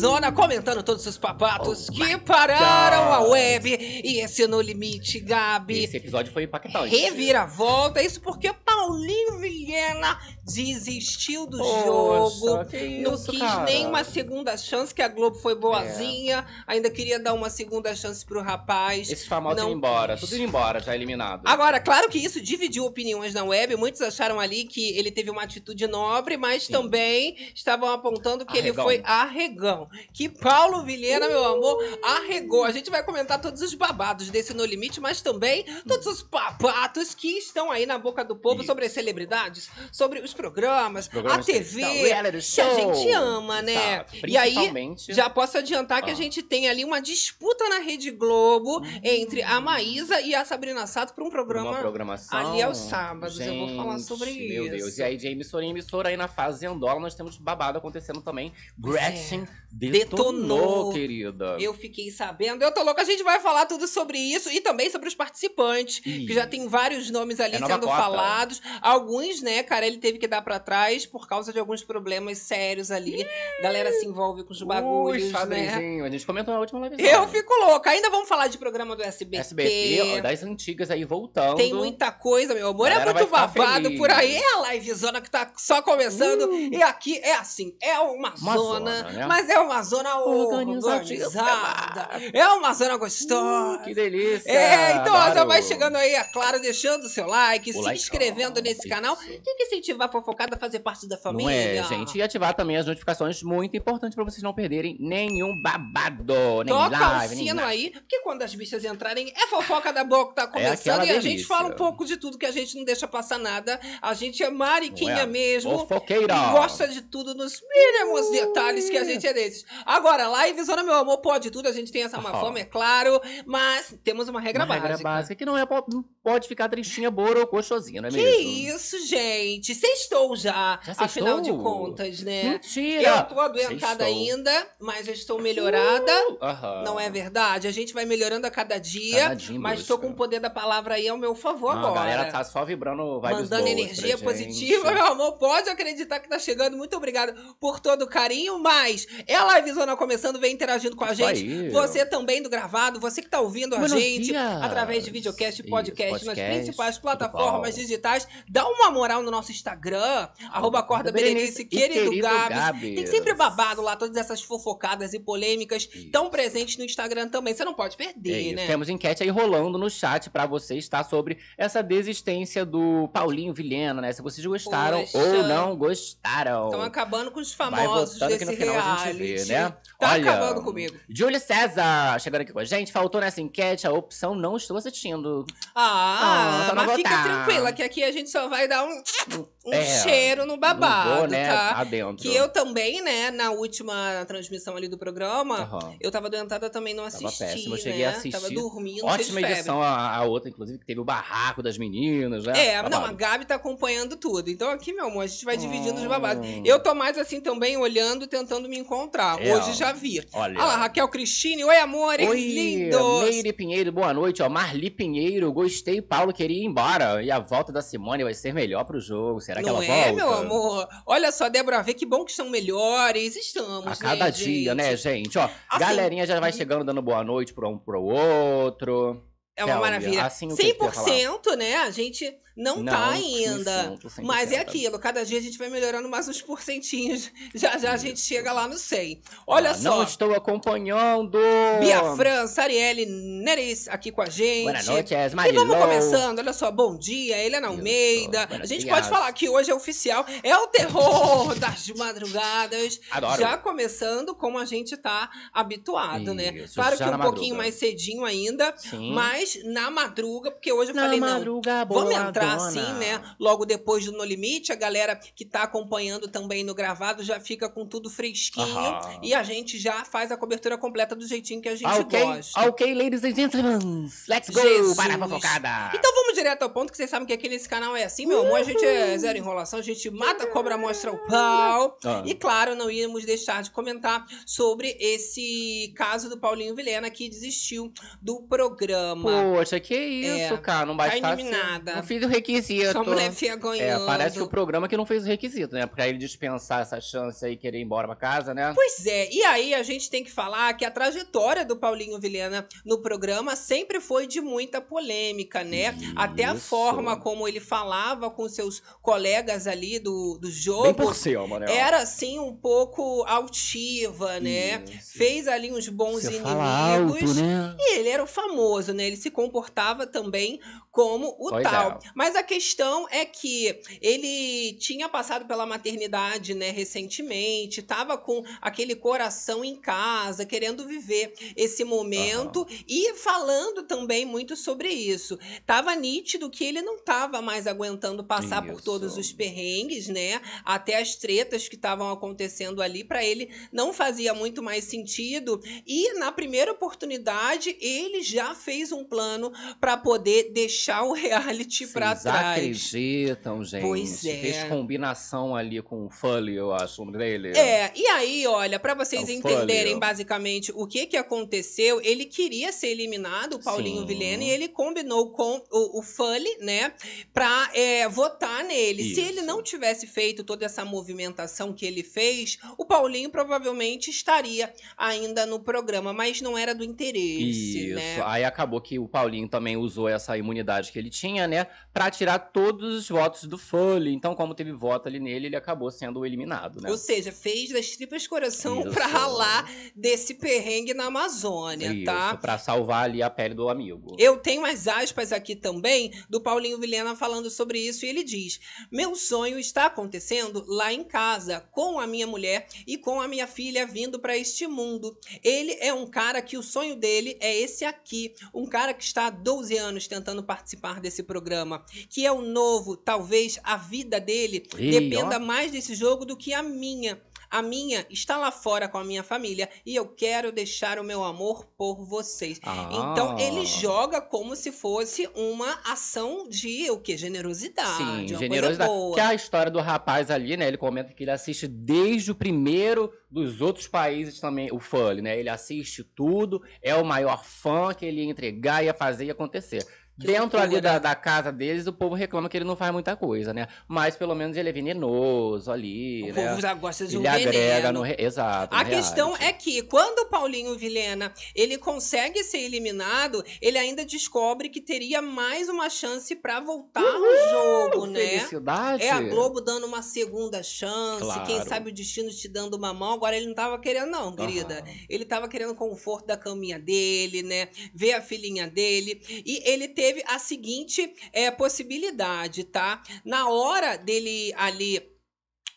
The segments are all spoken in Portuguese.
zona comentando todos os papatos Oh que pararam God. a web. E esse No Limite, Gabi. Esse episódio foi impactante. Reviravolta. Isso porque Paulinho Vilhena desistiu do Poxa, jogo. que Não isso, quis cara? nem uma segunda chance, que a Globo foi boazinha. Ainda queria dar uma segunda chance pro rapaz. Esses famosos Não embora, tudo indo embora, já eliminado. Agora, claro que isso dividiu opiniões na web. Muitos acharam ali que ele teve uma atitude nobre, mas Sim. também estavam apontando que ele Arregão. foi arregão. Que Paulo Vilhena, meu amor, arregou. A gente vai comentar todos os babados desse No Limite, mas também todos os papatos que estão aí na boca do povo sobre as celebridades, sobre os programas, Programas a TV. que a gente ama, né? Exato. E aí, Já posso adiantar que a Ah. gente tem ali uma disputa na Rede Globo Hum. entre a Maísa e a Sabrina Sato para um programa uma programação. ali aos sábados, eu vou falar Gente, sobre Meu isso. Deus. E aí, de emissora em emissora, aí na Fazendola, nós temos babado acontecendo também. Gretchen Detonou. detonou, querida. Eu fiquei sabendo, eu tô louca, a gente vai falar tudo sobre isso e também sobre os participantes, que já tem vários nomes ali É sendo cota. falados. Alguns, né, cara, ele teve que dar pra trás por causa de alguns problemas sérios ali. Galera se envolve com os bagulhos, Ui, né? A gente comentou na última live. Eu fico louca. Ainda vamos falar de programa do SBT. SBT, das antigas aí voltando. Tem muita coisa, meu amor. Galera é muito babado feliz. por aí. É a livezona que tá só começando. E aqui é assim: é uma, Uma zona, zona, né? mas é uma zona Organizadíssima. organizada. É uma zona gostosa. Uh, que delícia! É, então ó, já vai chegando aí, é claro, deixando o seu like, O se like, inscrevendo ó, nesse isso. canal. Tem que incentivar fofocada a fazer parte da família. Não é, gente? E ativar também as notificações, muito importante pra vocês não perderem nenhum babado, nem Toca live, o nem sino nada. aí, porque quando as bichas entrarem, é fofoca da boca que tá começando aquela e a gente fala um pouco de tudo que a gente não deixa passar nada. A gente é mariquinha é? mesmo. Fofoqueira! E gosta de tudo nos mínimos detalhes que a gente é desses. Agora, live Zona Meu Amor pode tudo, a gente tem essa má fama, é claro, mas temos uma regra Uma básica. regra básica que não é não pode ficar tristinha, borocochosinha, não é Que mesmo? isso, gente? Sextou já, Já afinal de sextou? contas, né? Mentira! Eu tô adoentada Sextou. ainda, mas eu estou melhorada. Aham. Não é verdade? A gente vai melhorando a cada dia. Cada dia mas busca. com o poder da palavra aí ao meu favor Não, agora. A galera tá só vibrando vibes Mandando energia positiva, meu amor. Pode acreditar que tá chegando. Muito obrigada por todo o carinho. Mas é a livezona começando, vem interagindo com a gente. aí. Você também do gravado, você que tá ouvindo a Buenos gente dias. através de videocast e podcast, nas principais plataformas digitais. Dá uma moral no nosso Instagram, arroba Corda Berenice, querido, Gabs. Gabs. Tem sempre babado lá, todas essas fofocadas e polêmicas Isso. tão presentes no Instagram também. Você não pode perder, É né? Temos enquete aí rolando no chat pra vocês, tá? Sobre essa desistência do Paulinho Vilhena, né? Se vocês gostaram Poxa. ou não gostaram. Estão acabando com os Vai famosos que desse no final a gente reality. vê, né? Tá Olha, acabando comigo. Júlio César chegando aqui com a gente. Faltou nessa enquete a opção não estou assistindo. Ah, Ah, não mas fica tranquila, que aqui a gente só vai dar um, um É, cheiro no babado, vou, né? tá? Adentro. Que eu também, né, na última transmissão ali do programa, Aham. eu tava adoentada também, não Tava assisti, péssimo, eu né? cheguei a assistir. Tava dormindo, Ótima edição a, a outra, inclusive, que teve o barraco das meninas, né? É, não, a Babado. Gabi tá acompanhando tudo. Então aqui, meu amor, a gente vai dividindo os Hum. babados. Eu tô mais assim também, olhando, tentando me encontrar. É, Hoje ó. já vi. Olha. Olha lá, Raquel Cristine. Oi, amores Oi, lindos. Meire Pinheiro, boa noite. Ó, Marli Pinheiro, gostei. Paulo queria ir embora. E a volta da Simone vai ser melhor pro jogo. Será que Não ela é, volta? meu amor? Olha só, Débora, vê que bom que estão melhores. Estamos, A cada né, dia, gente? né, gente? Ó, Assim, galerinha já vai uhum. chegando dando boa noite pro um pro outro. É uma maravilha. assim, o que que tu ia falar? 100%, né? A gente não, tá ainda. 100%, 100%. Mas é aquilo, cada dia a gente vai melhorando mais uns porcentinhos. Já já a gente Isso. chega lá no 100. Olha Ah, só. Não estou acompanhando. Bia França, Arielle Neres aqui com a gente. Boa noite, E Marilou. vamos começando, olha só, bom dia, Helena Isso, Almeida. A gente dias. pode falar que hoje é oficial, é o terror das madrugadas. Adoro. Já começando como a gente tá habituado, né? Isso, Claro já que um pouquinho madruga. mais cedinho ainda, Sim. mas na madruga, porque hoje eu Na falei, não, madruga Vamos entrar assim, né? Logo depois do No Limite, a galera que tá acompanhando também no gravado já fica com tudo fresquinho. Aham. E a gente já faz a cobertura completa do jeitinho que a gente Ok, gosta. ok, ladies and gentlemen. Let's go Jesus. para a fofocada. Então vamos direto ao ponto, que vocês sabem que aqui nesse canal é assim, meu amor. A gente é zero enrolação, a gente mata a cobra, mostra o pau. Ah. E claro, não íamos deixar de comentar sobre esse caso do Paulinho Vilhena que desistiu do programa. Poxa, que isso, É, cara. Não tá bastasse... eliminada. Não fiz requisito. Sua mulher É, vergonhosa. parece que o programa que não fez o requisito, né? Pra ele dispensar essa chance aí e querer ir embora pra casa, né? Pois é, e aí a gente tem que falar que a trajetória do Paulinho Vilhena no programa sempre foi de muita polêmica, né? Até a Isso. forma como ele falava com seus colegas ali do, do Bem jogo por cima, né? era assim um pouco altiva, né? Isso. Fez ali uns bons Você inimigos. alto, né? E ele era o famoso, né? Ele se comportava também como o Pois tal. é. Mas a questão é que ele tinha passado pela maternidade, né, recentemente, tava com aquele coração em casa, querendo viver esse momento e falando também muito sobre isso. Tava nítido que ele não tava mais aguentando passar por Isso. todos os perrengues, né? Até as tretas que estavam acontecendo ali para ele não fazia muito mais sentido e na primeira oportunidade ele já fez um plano para poder deixar o reality para Vocês trás. acreditam, gente? Pois é. Fez combinação ali com o Fully, eu acho, o nome dele. É, e aí, olha, para vocês É entenderem Foley. basicamente o que que aconteceu, ele queria ser eliminado, o Paulinho Sim. Vilhena, e ele combinou com o, o Fully, né, pra é, votar nele. Se ele Isso. não tivesse feito toda essa movimentação que ele fez, o Paulinho provavelmente estaria ainda no programa, mas não era do interesse, Isso. né? Aí acabou que o Paulinho também usou essa imunidade que ele tinha, né? Pra tirar todos os votos do Foley. Então, como teve voto ali nele, ele acabou sendo eliminado, né? Ou seja, fez das tripas coração pra ralar desse perrengue na Amazônia, Isso, tá? pra salvar ali a pele do amigo. Eu tenho as aspas aqui também do Paulinho Vilhena falando sobre isso e ele diz: Meu sonho está acontecendo lá em casa, com a minha mulher e com a minha filha vindo para este mundo. Ele é um cara que o sonho dele é esse aqui, um cara que está há 12 anos tentando participar desse programa, que é o novo, talvez a vida dele Ei, dependa ó. mais desse jogo do que a minha. A minha está lá fora com a minha família e eu quero deixar o meu amor por vocês. Então Ah. ele joga como se fosse uma ação de o que? Generosidade. Sim, uma generosidade. Coisa boa. Que é a história do rapaz ali, né? Ele comenta que ele assiste desde o primeiro dos outros países também, o Fully, né? Ele assiste tudo, é o maior fã que ele ia entregar, ia fazer e acontecer. Dentro ali da, da casa deles, o povo reclama que ele não faz muita coisa, né? Mas pelo menos ele é venenoso ali, O né? povo já gosta de um Ele agrega veneno. no. Exato. A questão reality. é que quando o Paulinho Vilhena ele consegue ser eliminado, ele ainda descobre que teria mais uma chance pra voltar ao jogo, né? Felicidade. É a Globo dando uma segunda chance, Claro. quem sabe o destino te dando uma mão. Agora ele não tava querendo, não, querida. Ele tava querendo o conforto da caminha dele, né? Ver a filhinha dele. E ele teve a seguinte é, possibilidade, tá? Na hora dele ali.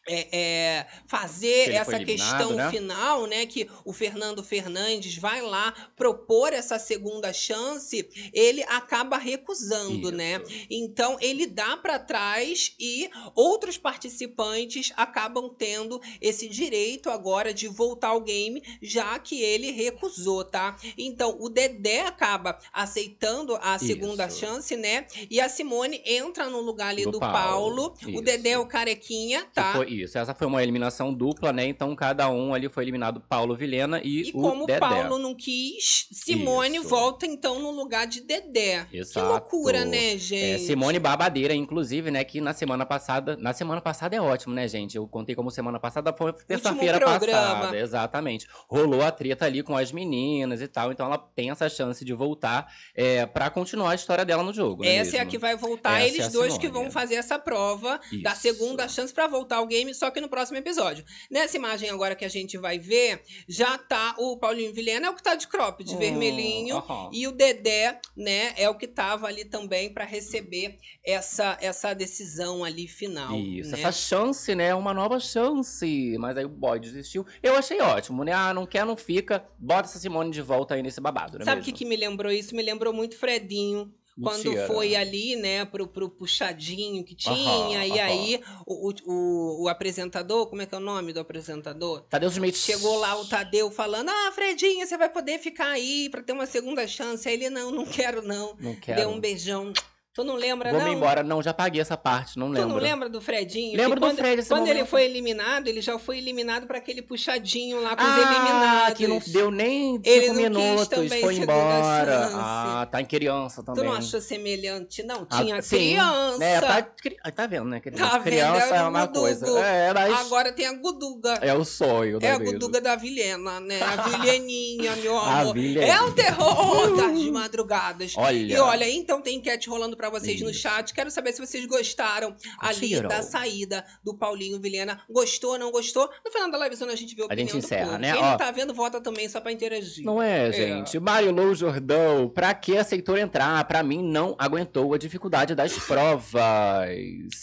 É, é, fazer essa questão né? final, né? Que o Fernando Fernandes vai lá propor essa segunda chance, ele acaba recusando, né? Isso. Então ele dá para trás e outros participantes acabam tendo esse direito agora de voltar ao game, já que ele recusou, tá? Então o Dedé acaba aceitando a segunda Isso. chance, né? E a Simone entra no lugar ali do, Do Paulo. Paulo. O. Dedé é o carequinha, tá? Isso. Essa foi uma eliminação dupla, né? Então cada um ali foi eliminado Paulo Vilhena e, E o como Dedé. o Paulo não quis, Simone Isso. volta então no lugar de Dedé. Que Exato. loucura, né, É, gente? Simone Babadeira, inclusive, né? Que na semana passada. Na semana passada é ótimo, né, gente? Eu contei como semana passada foi terça-feira passada. Exatamente. Rolou a treta ali com as meninas e tal. Então ela tem essa chance de voltar é, para continuar a história dela no jogo. não Essa é a mesmo? que vai voltar, Essa é eles a dois que Simone. vão fazer essa prova da Isso. segunda chance pra voltar ao game, só que no próximo episódio. Nessa imagem agora que a gente vai ver, já tá o Paulinho Vilhena, é o que tá de crop, de Hum, vermelhinho. aham. E o Dedé, né, é o que tava ali também pra receber essa, essa decisão ali final. Isso, né? essa chance, né? Uma nova chance. Mas aí o boy desistiu. Eu achei ótimo, né? Ah, não quer, não fica. Bota essa Simone de volta aí nesse babado, né? Sabe o que, que me lembrou isso? Me lembrou muito Fredinho. Quando Mentira. foi ali, né, pro, pro puxadinho que tinha, Aham, e aham. aí o, o, o, apresentador, como é que é o nome do apresentador? Tadeu Smith. Chegou lá o Tadeu falando: Ah, Fredinho, você vai poder ficar aí pra ter uma segunda chance. Aí ele: Não, não quero não. Não quero. Deu um beijão Tu não lembra, Vou não? me embora. Não, já paguei essa parte, não Tu lembro. não lembra do Fredinho? Lembro Que do quando, Fred, Quando ele momento. foi eliminado, ele já foi eliminado para aquele puxadinho lá com os ah, eliminados. que não deu nem Ele cinco minutos, foi embora. Ah, tá em criança também. Tu não achou semelhante? Não, Ah, tinha sim. criança. É, tá, ah, tá vendo, né? Criança, Tá vendo? criança é o uma coisa. É, mas Agora tem a Guduga. é o sonho da É a vida. Guduga da Vilhena, né? A Vilheninha, meu A amor. Vilhena. É o terror das madrugadas. Olha. E olha, então tem enquete rolando pra vocês no Isso. chat. Quero saber se vocês gostaram ali da saída do Paulinho Vilhena. Gostou, não gostou? No final da live a gente vê a A gente encerra, povo. né? Quem Ó. não tá vendo, vota também só pra interagir. Não é, gente? Marilou Jordão, pra que aceitou entrar? Pra mim, não aguentou a dificuldade das provas.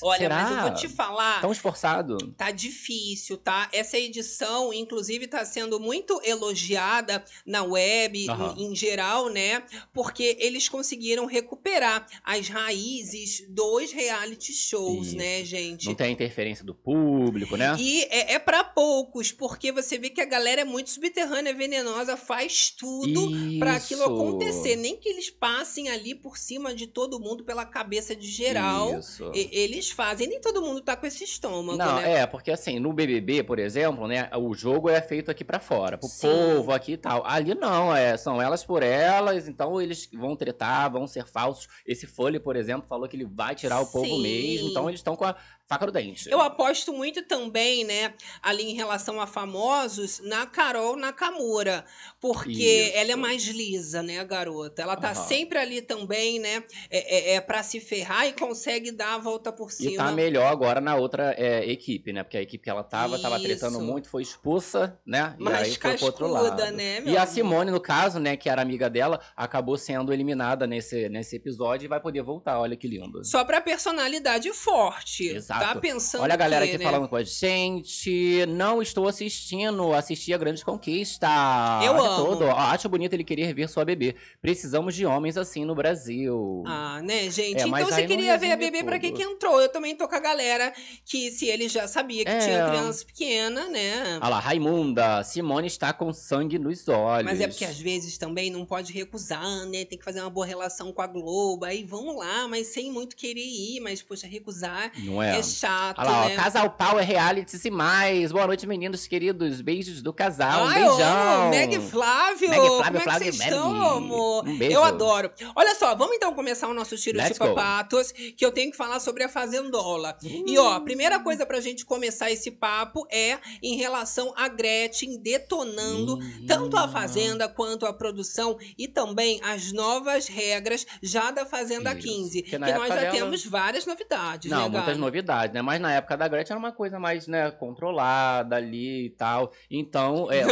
Olha, Será? mas eu vou te falar. Tão esforçado. Tá difícil, tá? Essa edição, inclusive, tá sendo muito elogiada na web, Aham. em, em geral, né? Porque eles conseguiram recuperar as raízes dos reality shows, Isso. né, gente? Não tem interferência do público, né? E é, é para poucos, porque você vê que a galera é muito subterrânea, venenosa, faz tudo pra aquilo acontecer. Nem que eles passem ali por cima de todo mundo, pela cabeça de geral. Isso. e- Eles fazem, nem todo mundo tá com esse estômago, Não, né? é, porque assim, no BBB, por exemplo, né, o jogo é feito aqui pra fora, pro Sim. povo aqui e tal. Ali não, é, são elas por elas, então eles vão tretar, vão ser falsos. Esse Foley, por exemplo, falou que ele vai tirar o povo Sim. mesmo, então eles estão com a faca no dente. Eu aposto muito também, né, ali em relação a famosos, na Carol Nakamura. Porque Isso. ela é mais lisa, né, a garota? Ela tá Aham. sempre ali também, né, é, é, é pra se ferrar e consegue dar a volta por E cima. tá melhor agora na outra é, equipe, né? Porque a equipe que ela tava, tava tretando Isso. muito, foi expulsa, né? E mais aí foi pro outro lado. né, E a? Simone, no caso, né, que era amiga dela, acabou sendo eliminada nesse, nesse episódio e vai poder voltar. Olha que lindo. Só pra personalidade forte. Exato. Tá pensando Olha a galera que, aqui né? falando com a gente. Não estou assistindo, assisti a Grande Conquista. Eu Olha amo. Todo. Acho bonito ele querer ver sua bebê. Precisamos de homens assim no Brasil. Ah, né, gente? É, então você queria ver a bebê pra que tudo. que entrou? Eu também tô com a galera que se ele já sabia que É. tinha criança pequena, né? Olha lá, Raimunda, Simone está com sangue nos olhos. Mas é porque às vezes também não pode recusar, né? Tem que fazer uma boa relação com a Globo. Aí vamos lá, mas sem muito querer ir. Mas, poxa, recusar Não é, é? Chato, Olha lá, né? ó, Casal Pau é reality e mais. Boa noite, meninos queridos. Beijos do casal. Um Ai, eu beijão. Meg Flávio. Meg, Flávio, Como é que Flávio, vocês estão, amor? Um beijo. Eu adoro. Olha só, vamos então começar o nosso tiro Let's de go. papatos, que eu tenho que falar sobre a Fazendola. E ó, a primeira coisa pra gente começar esse papo é em relação a Gretchen detonando tanto a Fazenda quanto a produção e também as novas regras já da Fazenda Isso. 15. Porque Que na nós já dela- temos várias novidades, Não, né, muitas Gabi? Né? Mas na época da Gretchen era uma coisa mais, né, controlada ali e tal. Então, é.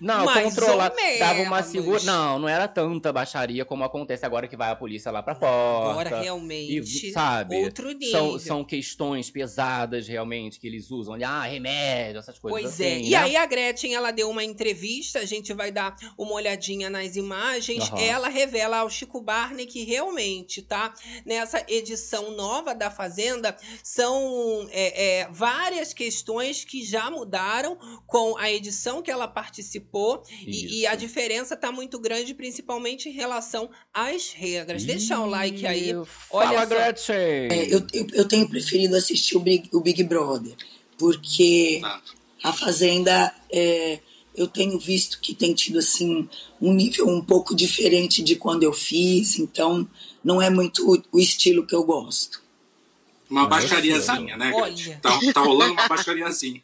Não, Não, controlada. Dava uma segura. Não, não era tanta baixaria como acontece agora que vai a polícia lá pra porta. agora E, realmente sabe? outro nível. São, são questões pesadas realmente que eles usam. ali, Ah, remédio, essas coisas Pois assim. é. E né? aí a Gretchen, ela deu uma entrevista, a gente vai dar uma olhadinha nas imagens. Aham. Ela revela ao Chico Barney que realmente, tá? Nessa edição nova da Fazenda, são é, é, várias questões que já mudaram com a edição que ela participou. E, e a diferença tá muito grande, principalmente em relação às regras. Deixa o like aí. Ih, Olha Fala, só. Gretchen! É, eu, eu, eu tenho preferido assistir o Big, o Big Brother, porque Tá. a Fazenda, é, eu tenho visto que tem tido assim um nível um pouco diferente de quando eu fiz, então não é muito o estilo que eu gosto. Uma baixariazinha, né? Olha. Tá, tá rolando uma baixariazinha.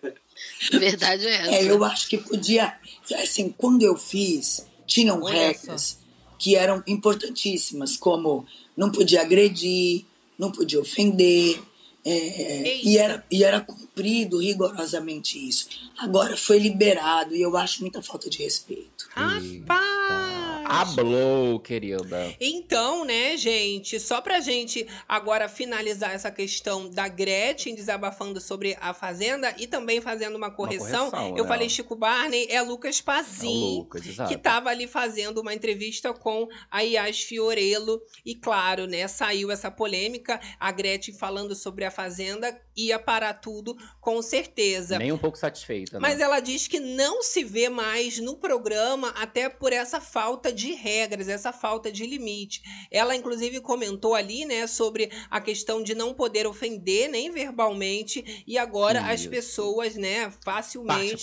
Verdade é essa. É, eu acho que podia, assim, quando eu fiz, tinham Olha regras que eram importantíssimas, como não podia agredir, não podia ofender, é, e, Eita. era, e era cumprido rigorosamente isso. Agora foi liberado e eu acho muita falta de respeito. Rapaz! Hablou, querida. Então, né, gente, só pra gente agora finalizar essa questão da Gretchen desabafando sobre a Fazenda e também fazendo uma correção, correção, eu né? falei Chico Barney, é Lucas É Pazin. Lucas, exato. Que tava ali fazendo uma entrevista com a Yas Fiorello. E claro, né, saiu essa polêmica. A Gretchen falando sobre a Fazenda ia parar tudo, com certeza. Nem um pouco satisfeita, né? Mas ela diz que não se vê mais no programa, até por essa falta de de regras, essa falta de limite. Ela, inclusive, comentou ali, né, sobre a questão de não poder ofender nem verbalmente, e agora Isso. as pessoas, né, facilmente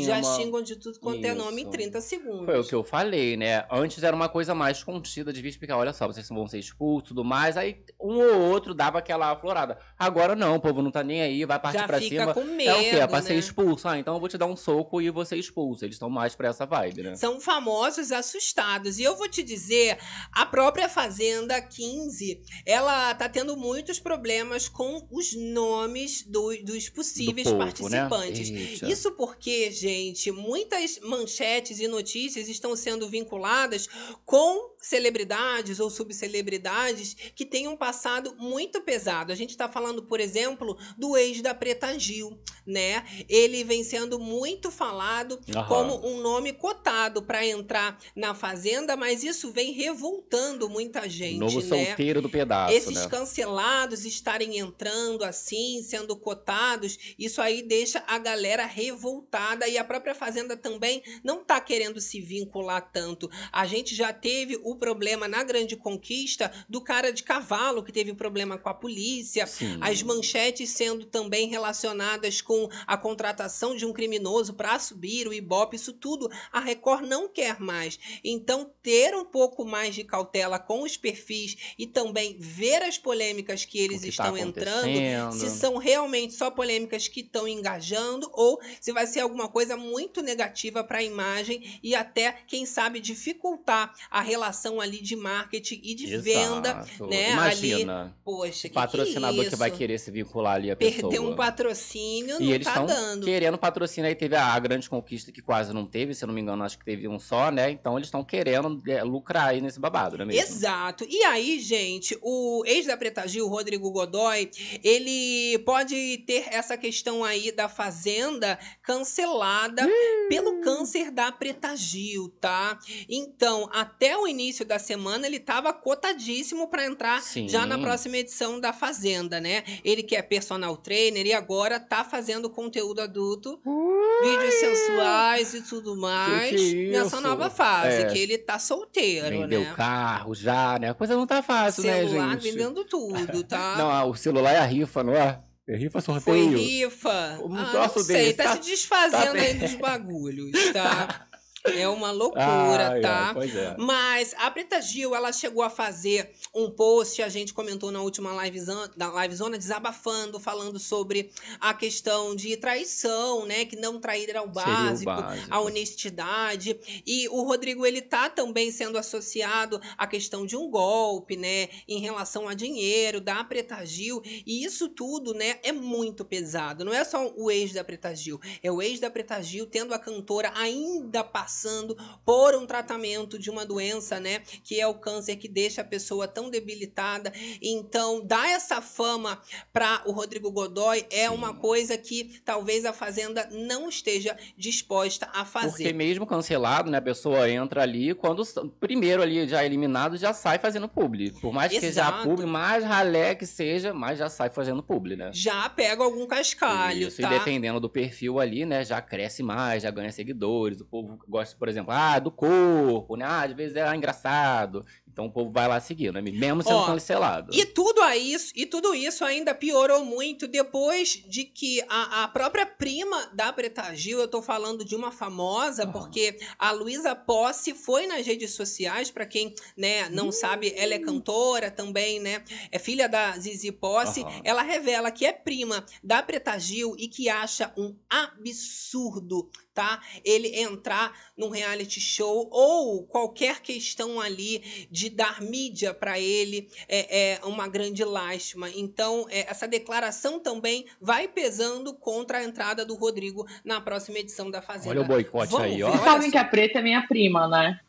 já xingam de tudo quanto Isso. é nome em 30 segundos. Foi o que eu falei, né? Antes era uma coisa mais contida, devia explicar, olha só, vocês vão ser expulsos e tudo mais, aí um ou outro dava aquela aflorada. Agora não, o povo não tá nem aí, vai partir já pra cima. Com medo, é o quê? É pra né? ser expulso. Ah, então eu vou te dar um soco e você expulsa. Eles estão mais pra essa vibe, né? São famosos assustados. E eu vou te dizer, a própria Fazenda 15, ela tá tendo muitos problemas com os nomes do, dos possíveis Do povo, né? participantes. Né? Isso porque, gente, muitas manchetes e notícias estão sendo vinculadas com celebridades ou subcelebridades que têm um passado muito pesado. A gente está falando, por exemplo, do ex da Preta Gil, né? Ele vem sendo muito falado Aham. como um nome cotado para entrar na Fazenda, mas isso vem revoltando muita gente, Novo né? solteiro do pedaço, Esses né? cancelados estarem entrando assim, sendo cotados, isso aí deixa a galera revoltada e a própria Fazenda também não está querendo se vincular tanto. A gente já teve o problema na Grande Conquista do cara de cavalo que teve problema com a polícia, Sim. as manchetes sendo também relacionadas com a contratação de um criminoso para subir o Ibope, isso tudo a Record não quer mais. Então, ter um pouco mais de cautela com os perfis e também ver as polêmicas que eles que tá estão tá entrando, se são realmente só polêmicas que estão engajando ou se vai ser alguma coisa muito negativa para a imagem e até, quem sabe, dificultar a relação ali de marketing e de Exato. venda, né? Imagina. Ali, poxa, que patrocinador que, que, vai querer se vincular ali a Perder pessoa. um patrocínio e não eles tá dando. querendo patrocínio aí teve a, grande conquista que quase não teve, se eu não me engano, acho que teve um só, né? Então eles estão querendo é, lucrar aí nesse babado, não é mesmo? Exato. E aí, gente, o ex da Preta Gil, Rodrigo Godoy, ele pode ter essa questão aí da fazenda cancelada hum. pelo câncer da Preta Gil, tá? Então, até o início da semana ele estava cotadíssimo para entrar Sim. já na próxima edição da Fazenda, né? Ele que é personal trainer e agora tá fazendo conteúdo adulto, Ui. vídeos sensuais e tudo mais que que é nessa nova fase, é. que ele tá solteiro, Vendeu né? carro já, né? A coisa não tá fácil, Celular, né, gente? Celular vendendo tudo, tá? não, o celular é a rifa, não é? É rifa sorteio. Foi rifa. Um ah, não sei, tá, tá, se desfazendo tá aí dos bagulhos, tá? É uma loucura, tá? É, é. Mas a Preta Gil, ela chegou a fazer um post, a gente comentou na última livezona, na livezona desabafando, falando sobre a questão de traição, né? Que não trair era o básico, o básico, a honestidade. E o Rodrigo, ele tá também sendo associado à questão de um golpe, né? Em relação a dinheiro, da Preta Gil. E isso tudo, né? É muito pesado. Não é só o ex da Preta Gil, é o ex da Preta Gil tendo a cantora ainda passando passando por um tratamento de uma doença, né, que é o câncer que deixa a pessoa tão debilitada. Então, dar essa fama para o Rodrigo Godoy é Sim. uma coisa que talvez a fazenda não esteja disposta a fazer. Porque mesmo cancelado, né, a pessoa entra ali quando primeiro ali já eliminado já sai fazendo publi. Por mais que Exato. seja publi, mais ralé que seja, mas já sai fazendo publi, né? Já pega algum cascalho, Isso, tá? e dependendo do perfil ali, né, já cresce mais, já ganha seguidores, o povo gosta gosta, por exemplo, ah, do corpo, né? Ah, às vezes é engraçado. Então o povo vai lá seguir, né? Mesmo sendo Ó, cancelado. E tudo isso, e tudo isso ainda piorou muito depois de que a, a própria prima da Preta Gil, eu tô falando de uma famosa, porque a Luísa Posse foi nas redes sociais, para quem né, não uhum. sabe, ela é cantora também, né? É filha da Zizi Posse. Ela revela que é prima da Preta Gil e que acha um absurdo tá? Ele entrar num reality show ou qualquer questão ali de dar mídia para ele é, é, uma grande lástima. Então, é, essa declaração também vai pesando contra a entrada do Rodrigo na próxima edição da Fazenda. Olha o boicote Vamos aí, ó. Vocês sabem que a Preta é minha prima, né?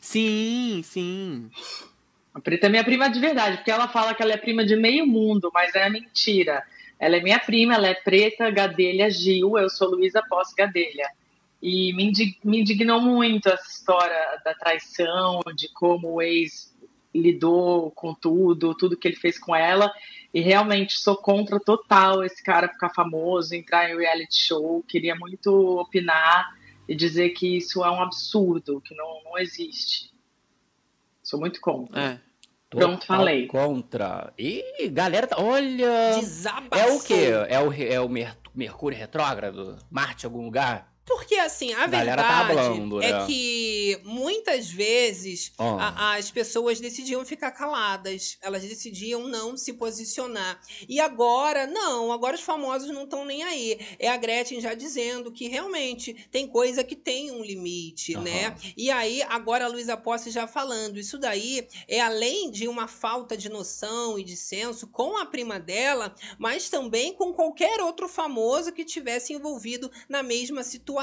Sim, sim. A Preta é minha prima de verdade, porque ela fala que ela é prima de meio mundo, mas é mentira. Ela é minha prima, ela é Preta Gadelha Gil, eu sou Luísa Pós Gadelha. E me, me indignou muito essa história da traição, de como o ex lidou com tudo, tudo que ele fez com ela. E realmente sou contra total esse cara ficar famoso, entrar em reality show. Queria muito opinar. e dizer que isso é um absurdo, que não, não existe. Sou muito contra. É. Pronto, falei. Contra. Ih, galera, tá- olha. Desabafou. É o quê? É o, é o Mer- Mercúrio retrógrado? Marte em algum lugar? Porque, assim, a Galera tá verdade hablando, é né? que muitas vezes Ó. a- as pessoas decidiam ficar caladas. Elas decidiam não se posicionar. E agora, não. Agora os famosos não estão nem aí. É a Gretchen já dizendo que realmente tem coisa que tem um limite, Aham. né? E aí, agora a Luísa Posse já falando. Isso daí é além de uma falta de noção e de senso com a prima dela, mas também com qualquer outro famoso que tivesse envolvido na mesma situação,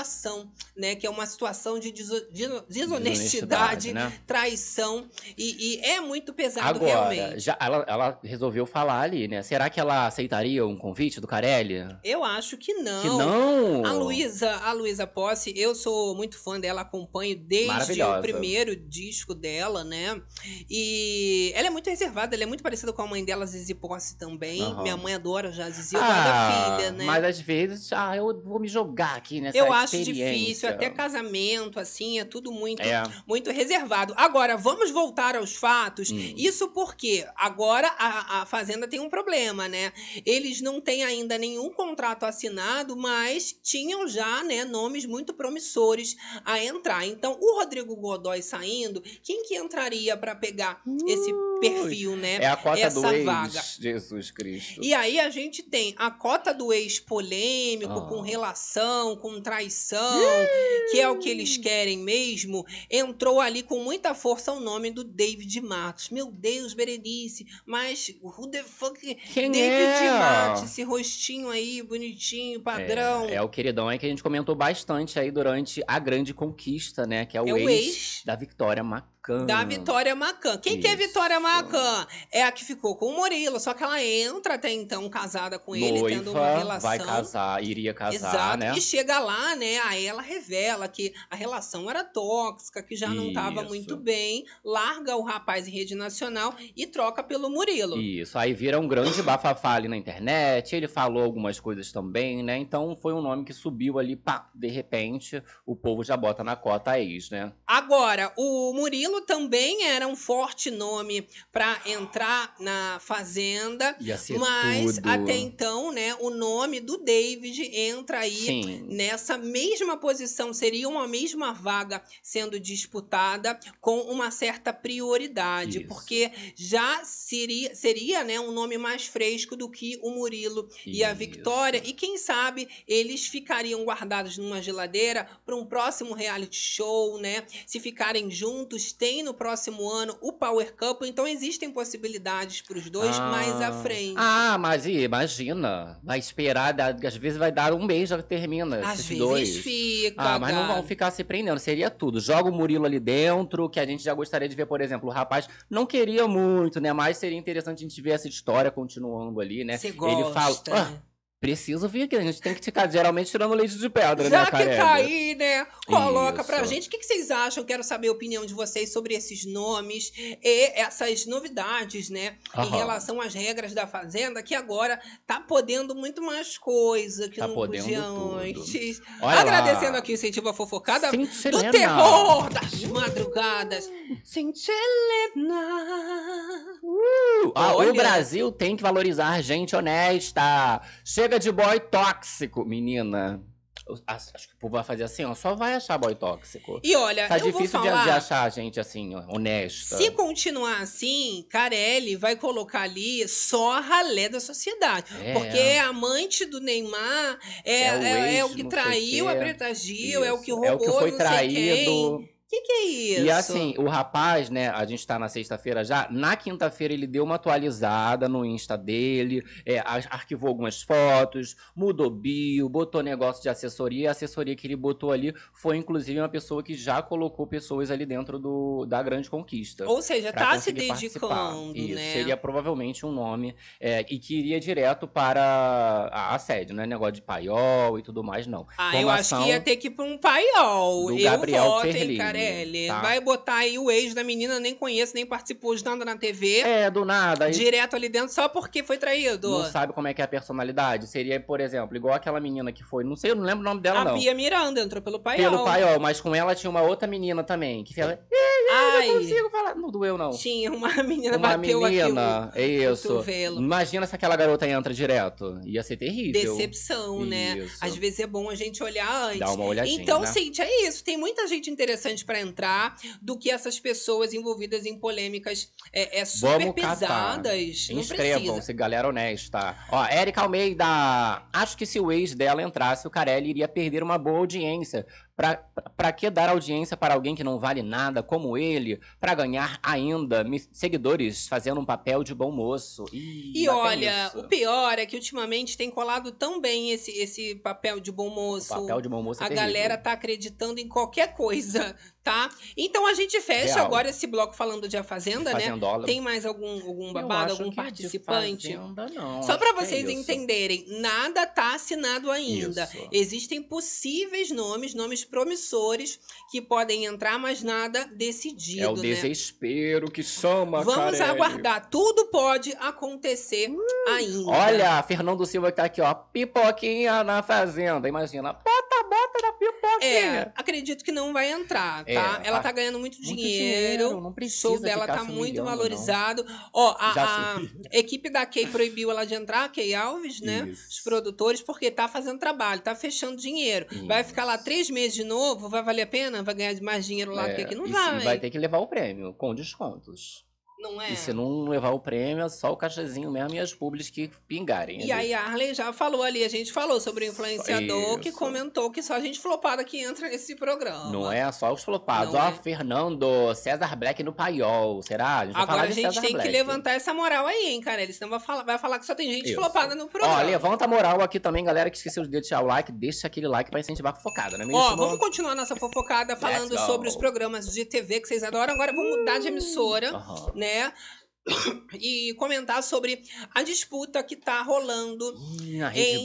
né? Que é uma situação de deso- de- desonestidade, né? traição e, e é muito pesado Agora, realmente. já, ela, ela resolveu falar ali, né? Será que ela aceitaria um convite do Carelli? Eu acho que não. Que não! A Luísa, a Luísa Posse, eu sou muito fã dela, acompanho desde o primeiro disco dela, né? E ela é muito reservada, ela é muito parecida com a mãe dela, Zizi Posse também. Aham. Minha mãe adora já Zizi, eu Ah, filha, né? Mas às vezes, ah, eu vou me jogar aqui nessa eu acho difícil, até casamento, assim, é tudo muito, É. muito reservado. Agora, vamos voltar aos fatos. Hum. Isso porque agora a, a Fazenda tem um problema, né? Eles não têm ainda nenhum contrato assinado, mas tinham já, né, nomes muito promissores a entrar. Então, o Rodrigo Godoy saindo, quem que entraria para pegar esse perfil, né? É a cota do essa ex, vaga. Jesus Cristo. E aí a gente tem a cota do ex polêmico, Ah. com relação, com traição, que é o que eles querem mesmo. Entrou ali com muita força o nome do David Matos. Meu Deus, Berenice, mas who the fuck Quem David é? Matos, esse rostinho aí, bonitinho, padrão. É, é o queridão aí que a gente comentou bastante aí durante a grande conquista, né? Que é o, É o ex, ex. da Vitória Macan. Da Vitória Macan. Quem que é Isso. Vitória Macan? É a que ficou com o Murilo, só que ela entra até então casada com ele, tendo uma relação. vai casar, iria casar, Exato. né? E chega lá, né? Aí ela revela que a relação era tóxica, que já não estava muito bem, larga o rapaz em rede nacional e troca pelo Murilo. Isso, aí vira um grande bafafá ali na internet, ele falou algumas coisas também, né? Então foi um nome que subiu ali, pá, de repente, o povo já bota na cota ex, né? Agora, o Murilo também era um forte nome para entrar na Fazenda, Ia ser mas tudo. até então, né, o nome do David entra aí Sim. nessa mesma posição, seria uma mesma vaga sendo disputada com uma certa prioridade, Isso. porque já seria, seria né, um nome mais fresco do que o Murilo e a Isso. Victoria, e quem sabe eles ficariam guardados numa geladeira para um próximo reality show, né? Se ficarem juntos, tem no próximo ano o Power Couple, então existem possibilidades para os dois Ah. mais à frente. Ah, mas imagina, vai esperar, às vezes vai dar um mês já termina Às esses vezes dois. Fica. Ah, mas não vão ficar se prendendo, seria tudo. Joga o Murilo ali dentro, que a gente já gostaria de ver, por exemplo, o rapaz não queria muito, né? Mas seria interessante a gente ver essa história continuando ali, né? Você Ele gosta. fala, né? "Ah, preciso vir aqui, a gente tem que ficar geralmente tirando leite de pedra, Já né, que Carelli? tá aí, né? Coloca pra Isso. gente. O que, que vocês acham? Quero saber a opinião de vocês sobre esses nomes e essas novidades, né? Em Aham. relação às regras da Fazenda, que agora tá podendo muito mais coisa que Tá não podendo podia tudo. antes. Olha lá. Agradecendo aqui o incentivo à fofocada Cintia do terror das madrugadas. Cintia Helena. Ah, o Brasil tem que valorizar gente honesta. Chega de boy tóxico, menina. Acho acho que o povo vai fazer assim, ó. Só vai achar boy tóxico. E olha, Tá difícil de, falar... de achar gente assim, honesta. Se continuar assim, Carelli vai colocar ali só a ralé da sociedade. É. Porque é amante do Neymar, é, É o é, é o que traiu a Preta Gil, é o que Isso. roubou, É o que foi não sei quem. traído. Que, que é isso? E assim, o rapaz, né, a gente tá na sexta-feira já, na quinta-feira ele deu uma atualizada no Insta dele, é, ar- arquivou algumas fotos, mudou bio, botou negócio de assessoria, a assessoria que ele botou ali foi inclusive uma pessoa que já colocou pessoas ali dentro do, da grande conquista. Ou seja, tá se participar. dedicando, Isso, né? seria provavelmente um nome é, e que iria direto para a, a sede, não é negócio de paiol e tudo mais, não. Ah, eu acho que ia ter que ir pra um paiol. do Eu Gabriel voto em Perlini. Carelli Carelli, tá? vai botar aí o ex da menina, nem conhece, nem participou de nada na TV. É, do nada. aí Direto ali dentro só porque foi traído. Não sabe como é que é a personalidade. Seria, por exemplo, igual aquela menina que foi. Não sei, eu não lembro o nome dela, a não. Bia Miranda entrou pelo pai. Pelo paiol, mas com ela tinha uma outra menina também. Que fala, Ai, não consigo falar. Não doeu, não. tinha uma menina Uma bateu menina, aqui é o isso. cotovelo. Imagina se aquela garota entra direto. Ia ser terrível. Decepção, né? Isso. Às vezes é bom a gente olhar antes. Dá uma olhadinha, Então, né? Cintia, é isso. Tem muita gente interessante pra entrar do que essas pessoas envolvidas em polêmicas é, é super Vamos pesadas. Inscrevam-se, galera honesta. Ó, Érica Almeida. Acho que se o ex dela entrasse, o Carelli iria perder uma boa audiência. Pra, pra que dar audiência para alguém que não vale nada como ele, pra ganhar ainda seguidores fazendo um papel de bom moço? Ih, E tem olha, isso. o pior é que ultimamente tem colado tão bem esse, esse papel de bom O moço. papel de bom moço é A terrível. galera tá acreditando em qualquer coisa, tá? Então a gente fecha Real. agora esse bloco falando de A Fazenda, né? Fazendola. Tem mais algum, algum Eu babado, acho algum participante? Fazenda, não, Só que é vocês isso. entenderem, nada tá assinado ainda. Isso. Existem possíveis nomes, nomes promissores que podem entrar, mas nada decidido, É o né? desespero que chama, Vamos Carelli. aguardar. Tudo pode acontecer ainda. Olha, Fernando Silva que tá aqui, ó. Pipoquinha na fazenda. Imagina. Bota, bota na pipoquinha. É, acredito que não vai entrar, tá? É, Ela a- tá ganhando muito, muito dinheiro. dinheiro, não O precisa show dela ficar tá muito valorizado. Ó, a, a equipe da Kay proibiu ela de entrar, a Kay Alves, né? Isso. Os produtores, porque tá fazendo trabalho, tá fechando dinheiro. Vai Isso. ficar lá três meses de novo, vai valer a pena? Vai ganhar mais dinheiro lá do que É, aqui? Não vai. vai ter que levar o prêmio, com descontos. Não é? E se não levar o prêmio, é só o cachezinho mesmo e as publis que pingarem. E ali. aí a Arlen já falou ali, a gente falou sobre o influenciador que comentou que só gente flopada que entra nesse programa. Não é só os flopados. Ó, é. Fernando, César Black no paiol. Será? A gente Agora a gente César tem Black. que levantar essa moral aí, hein, cara? Eles vai falar, vai falar que só tem gente Isso. flopada no Ó, programa. levanta a moral aqui também, galera, que esqueceu de deixar o like. Deixa aquele like pra incentivar a fofocada, não é mesmo? Ó, vamos continuar nossa fofocada falando sobre os programas de TV que vocês adoram. Agora vamos mudar de emissora, Aham. né? E comentar sobre a disputa que tá rolando entre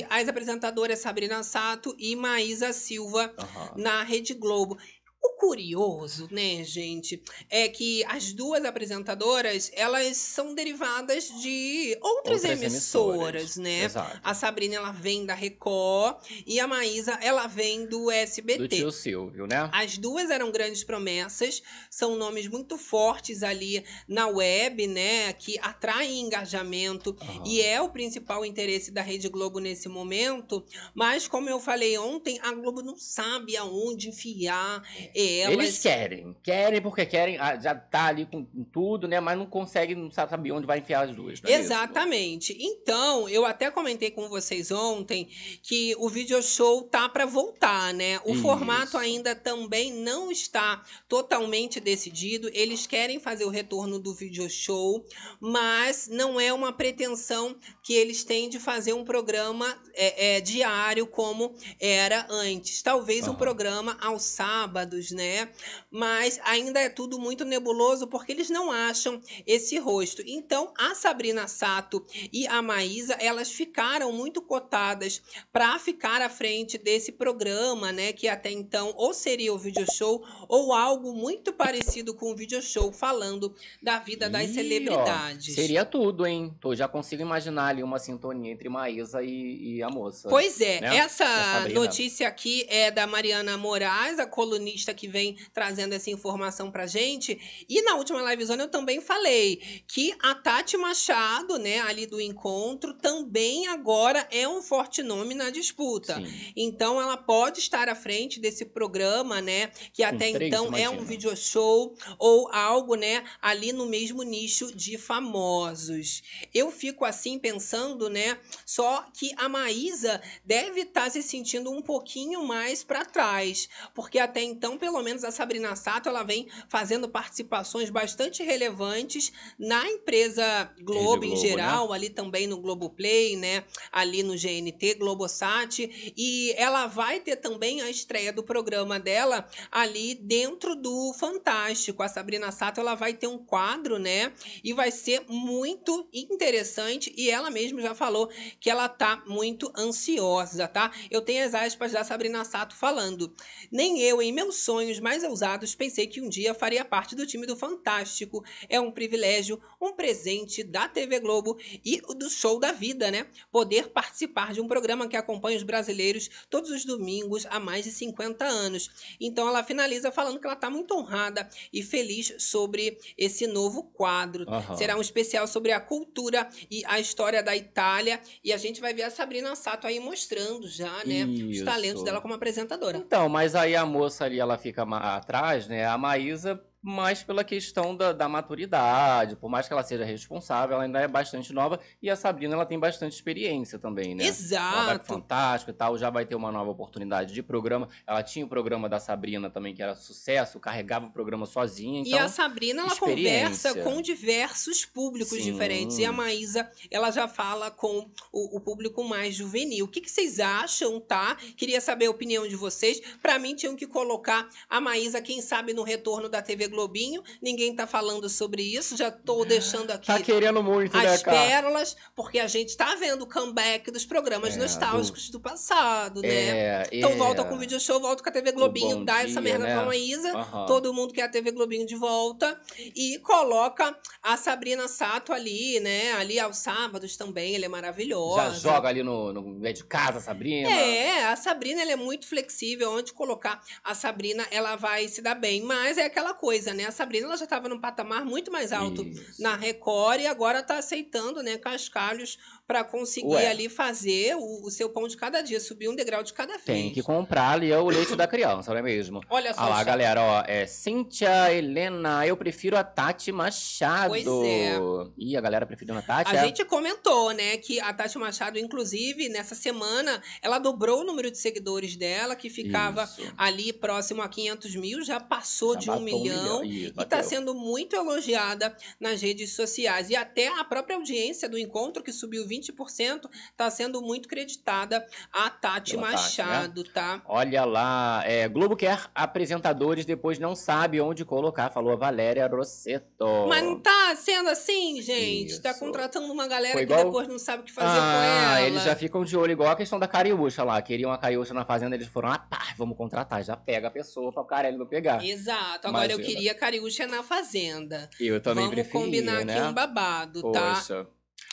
Globo. as apresentadoras Sabrina Sato e Maísa Silva Aham. na Rede Globo. O curioso, né, gente, é que as duas apresentadoras, elas são derivadas de outras, Outras emissoras, né? Exato. A Sabrina, ela vem da Record e a Maísa, ela vem do SBT. Do tio Silvio, né? As duas eram grandes promessas, são nomes muito fortes ali na web, né? Que atraem engajamento Aham. e é o principal interesse da Rede Globo nesse momento. Mas, como eu falei ontem, a Globo não sabe aonde enfiar elas. Eles querem. Querem porque querem. ah, Já tá ali com tudo, né? Mas não consegue, não sabe saber onde vai enfiar as duas. é isso? Exatamente. Então, eu até comentei com vocês ontem que o video show tá para voltar, né? O Isso. formato ainda também não está totalmente decidido. Eles querem fazer o retorno do video show, mas não é uma pretensão que eles têm de fazer um programa é, é, diário como era antes. Talvez um Aham. programa aos sábados, né? Mas ainda é tudo muito nebuloso porque eles não acham esse rosto. Então, a Sabrina Sato e a Maísa, elas ficaram muito cotadas para ficar à frente desse programa, né, que até então ou seria o video show ou algo muito parecido com o video show falando da vida das Ih, ó, celebridades. seria tudo, hein? Eu já consigo imaginar ali uma sintonia entre Maísa e, e a moça. Pois é, né? essa notícia aqui é da Mariana Moraes, a colunista que vem trazendo essa informação pra gente. E na última livezona eu também falei que a Tati Machado, né, ali do encontro, também agora é um forte nome na disputa. Sim. Então ela pode estar à frente desse programa, né? Que até três, então é um video show ou algo, né? Ali no mesmo nicho de famosos. Eu fico assim pensando, né? Só que a Maísa deve estar se sentindo um pouquinho mais para trás, porque até então, pelo menos a Sabrina Sato, ela vem fazendo participações bastante relevantes na empresa Globo, em Globo, geral, ali também no Globoplay, né? Ali no GNT, Globosat, e ela vai ter também a estreia do programa dela ali dentro do Fantástico. A Sabrina Sato, ela vai ter um quadro, né? E vai ser muito interessante e ela mesma já falou que ela tá muito ansiosa, tá? Eu tenho as aspas da Sabrina Sato falando: "Nem eu em meus sonhos sonhos mais ousados, pensei que um dia faria parte do time do Fantástico. É um privilégio, um presente da TV Globo e do show da vida, né? Poder participar de um programa que acompanha os brasileiros todos os domingos há mais de 50 anos. Então ela finaliza falando que ela está muito honrada e feliz sobre esse novo quadro. Aham. Será um especial sobre a cultura e a história da Itália. E a gente vai ver a Sabrina Sato aí mostrando já, né? Os Isso. talentos dela como apresentadora. Então, mas aí a moça ali, ela fica atrás, né? A Maísa, mais pela questão da, da maturidade, por mais que ela seja responsável, ela ainda é bastante nova. E a Sabrina, ela tem bastante experiência também, né? Ela vai pro Exato. Fantástico e tal, já vai ter uma nova oportunidade de programa. Ela tinha o programa da Sabrina também, que era sucesso, carregava o programa sozinha. Então, e a Sabrina, ela conversa com diversos públicos Sim. diferentes. E a Maísa, ela já fala com o, o público mais juvenil. O que, que vocês acham, tá? Queria saber a opinião de vocês. Pra mim, tinham que colocar a Maísa, quem sabe, no retorno da TV Globinho. Ninguém tá falando sobre isso. Já tô deixando aqui tá querendo muito, né, as cara? pérolas, porque a gente tá vendo o comeback dos programas É, nostálgicos do, passado, né? É, Então é. volta com o video show, volta com a TV Globinho, dá essa Dia, merda né? pra Maísa. Aham. Todo mundo quer a TV Globinho de volta. E coloca a Sabrina Sato ali, né? Ali aos sábados também, ela é maravilhosa. Já joga ali no, no meio de casa, Sabrina. É, a Sabrina ela é muito flexível. Onde colocar a Sabrina, ela vai se dar bem. Mas é aquela coisa, né? A Sabrina ela já estava num patamar muito mais alto Isso. na Record e agora tá aceitando, né, cascalhos para conseguir Ué. ali fazer o, o seu pão de cada dia, subir um degrau de cada vez. Tem que comprar ali o leite da criança, não é mesmo? Olha só, Olha lá, galera, ó. É Cíntia Helena, eu prefiro a Tati Machado. Pois é. Ih, a galera preferindo a Tati. A é? gente comentou, né, que a Tati Machado, inclusive, nessa semana, ela dobrou o número de seguidores dela, que ficava Isso. ali próximo a 500 mil, já passou Já de um bateu milhão. Ih, E está sendo muito elogiada nas redes sociais. E até a própria audiência do encontro, que subiu 20%, está sendo muito creditada a Tati Pela Tati, Machado, tá? Olha lá, é, Globo quer apresentadores, depois não sabe onde colocar, falou a Valéria Rosseto. Mas não tá sendo assim, gente. Tá Isso. contratando uma galera Foi que igual- depois não sabe o que fazer ah, com ela. eles já ficam de olho, igual a questão da Cariúcha lá. Queriam a Cariúcha na fazenda, eles foram, ah, pá, vamos contratar. Já pega a pessoa pra o Carelli não pegar. Exato. Agora eu Imagina. Queria Cariúcha na Fazenda. Eu também Vamos preferia, combinar né? aqui um babado, tá? Poxa.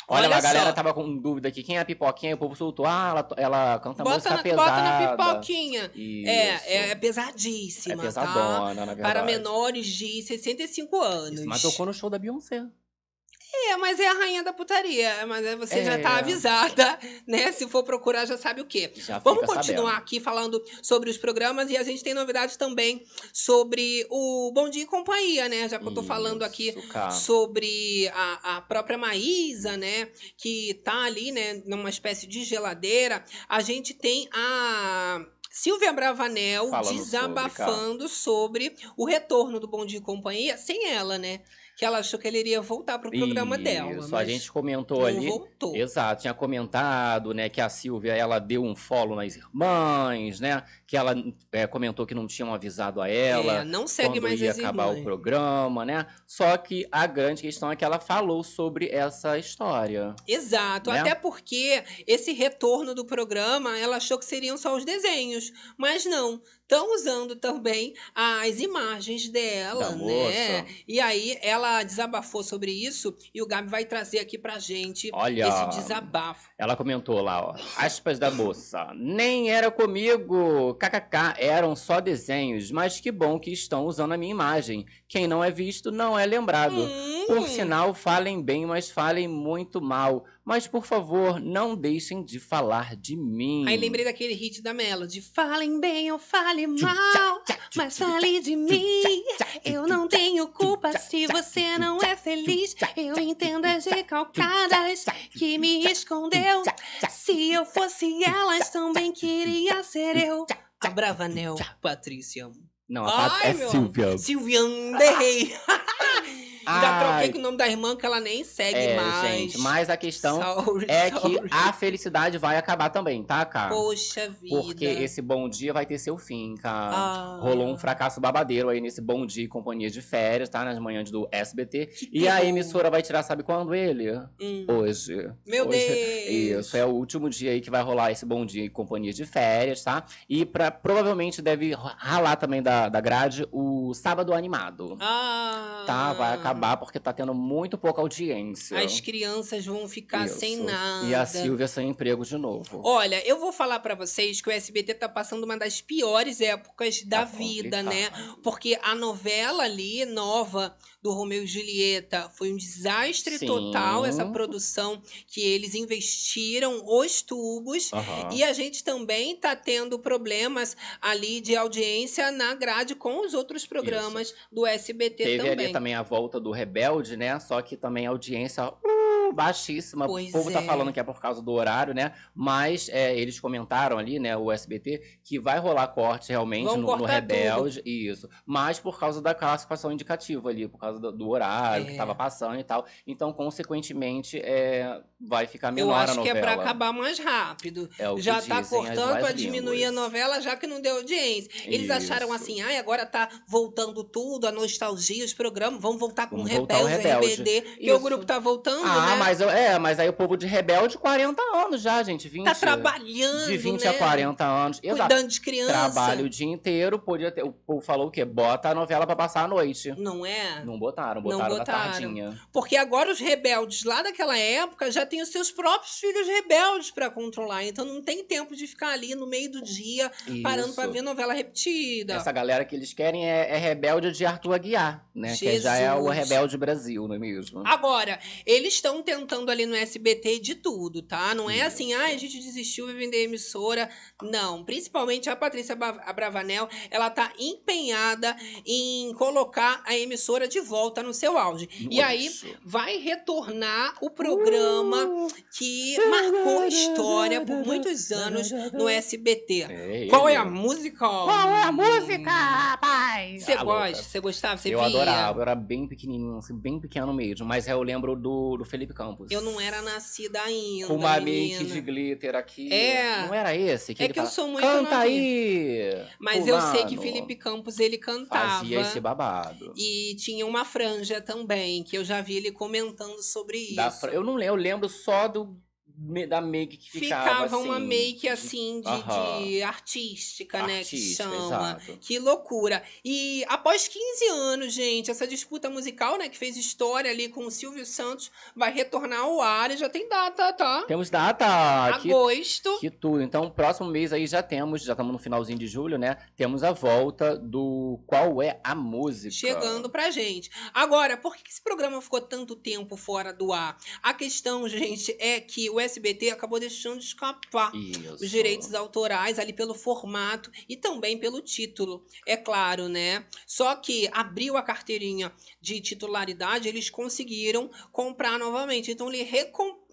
Olha, Olha lá, a galera tava com dúvida aqui. Quem é a pipoquinha? O povo soltou. Ah, ela, ela canta Bota música na, pesada. bota na pipoquinha. Isso. É, é É pesadíssima, tá? pesadona, na verdade. Para menores de 65 anos. Isso, Mas tocou no show da Beyoncé. É, mas é a rainha da putaria. Mas você já tá É. avisada, né? Se for procurar, já sabe o quê. Já Vamos continuar sabendo. aqui falando sobre os programas e a gente tem novidades também sobre o Bom Dia e Companhia, né? Já que eu tô falando aqui cara. sobre a, a própria Maísa, né? Que tá ali, né? Numa espécie de geladeira. A gente tem a. Silvia Bravanel Falando desabafando sobre, o retorno do Bom Dia e Companhia sem ela, né? Que ela achou que ele iria voltar pro programa dela. Isso, a gente comentou não ali. voltou. Exato, tinha comentado, né, que a Silvia, ela deu um follow nas irmãs, né, que ela é, comentou que não tinham avisado a ela É, não segue mais ia as acabar irmãs. o programa, né, só que a grande questão é que ela falou sobre essa história. Exato, né? até porque esse retorno do programa, ela achou que seriam só os desenhos, mas não. Estão usando também as imagens dela, Da né? moça. E aí ela desabafou sobre isso e o Gabi vai trazer aqui pra gente Olha. esse desabafo. Ela comentou lá, ó, aspas da moça, nem era comigo, kkk, eram só desenhos, mas que bom que estão usando a minha imagem. Quem não é visto não é lembrado. Hum, Por sinal, falem bem, mas falem muito mal. Mas, por favor, não deixem de falar de mim. Aí lembrei daquele hit da Melody. Falem bem ou fale mal, mas fale de mim. Eu não tenho culpa se você não é feliz. Eu entendo as recalcadas que me escondeu. Se eu fosse elas, também queria ser eu. A Bravanel, Patrícia. Não, a Ai, é meu Silvia. Silvian Derrei. Já troquei com o nome da irmã que ela nem segue É, mais. gente, mas a questão Sorry, é sorry. que a felicidade vai acabar também, tá, cara? Poxa vida. Porque esse bom dia vai ter seu fim, cara. Ah. Rolou um fracasso babadeiro aí nesse bom dia e companhia de férias, tá? Nas manhãs do SBT. Que E a terror. emissora vai tirar, sabe quando ele? Hum. Hoje. Meu Hoje- Deus. Isso, é o último dia aí que vai rolar esse bom dia e companhia de férias, tá? E pra, provavelmente deve ralar também da, da grade o sábado animado. Ah. Tá? Vai acabar porque tá tendo muito pouca audiência. As crianças vão ficar sem Isso. nada. E a Silvia sem emprego de novo. Olha, eu vou falar pra vocês que o SBT tá passando uma das piores épocas da Tá vida, né? complicado. Porque a novela ali, nova, do Romeu e Julieta, foi um desastre Sim. total, essa produção que eles investiram os tubos. Aham. E a gente também tá tendo problemas ali de audiência na grade com os outros programas do SBT Teve também. ali também a volta do Rebelde, né? Só que também a audiência baixíssima. Pois o povo tá é. falando que é por causa do horário, né? Mas é, eles comentaram ali, né, o SBT, que vai rolar corte realmente Vão no, no Rebelde. Isso. Mas por causa da classificação indicativa ali, por causa do, do horário É. que tava passando e tal. Então, consequentemente, é, vai ficar Eu menor a acho que novela. é pra acabar mais rápido. É o que já tá as cortando pra diminuir a novela, já que não deu audiência. Eles acharam Isso. assim, ai, agora tá voltando tudo, a nostalgia, os programas, vamos voltar com Vamos o voltar o Rebelde, Rebelde. RBD, que o grupo tá voltando, Ah, né? Mas eu- é, mas aí o povo de Rebelde, 40 anos já, gente. 20, Tá trabalhando, De 20 né? a 40 anos. Exato. Cuidando de criança. Trabalho o dia inteiro, podia ter. O povo falou o quê? Bota a novela pra passar a noite. Não é? Não botaram, Não botaram, na botaram. tardinha. Porque agora os rebeldes lá daquela época já têm os seus próprios filhos rebeldes pra controlar. Então não tem tempo de ficar ali no meio do dia parando Isso. pra ver novela repetida. Essa galera que eles querem é, é rebelde de Arthur Aguiar, né? Que já é o Jesus. rebelde Brasil, não é mesmo? Agora, eles estão tentando ali no SBT de tudo, tá? Não é assim, ah, a gente desistiu, vai vender a emissora. Não. Principalmente a Patrícia Abravanel, ela tá empenhada em colocar a emissora de volta no seu auge. E aí, vai retornar o programa que marcou história por muitos anos no SBT. É Qual é a música? Qual é a música, rapaz? Você Ah, gosta? Você gostava? Você eu via? adorava, eu era bem pequenininho, assim, bem pequeno mesmo. Mas eu lembro do, do Felipe Campos. Eu não era nascida ainda, Com uma menina. make de glitter aqui. É. Não era esse? Que É que eu fala, sou muito Canta novinha. aí! Mas eu sei que fulano." Felipe Campos ele cantava. Fazia esse babado. E tinha uma franja também, que eu já vi ele comentando sobre isso. Fra- Eu não lembro, eu lembro só do, da make que ficava, Ficava uma assim, make de- assim de, Aham. de artística, né? Que chama. exato. Que loucura. E após 15 anos, gente, essa disputa musical, né, que fez história ali com o Silvio Santos, vai retornar ao ar e já tem data, tá? Temos data. Agosto. Que tudo. Então, próximo mês aí já temos, já estamos no finalzinho de julho, né? Temos a volta do Qual é a Música? chegando pra gente. Agora, por que que esse programa ficou tanto tempo fora do ar? A questão, gente, é que o SBT acabou deixando de escapar Isso. os direitos autorais ali pelo formato e também pelo título, é claro, né? Só que abriu a carteirinha de titularidade, eles conseguiram comprar novamente. Então ele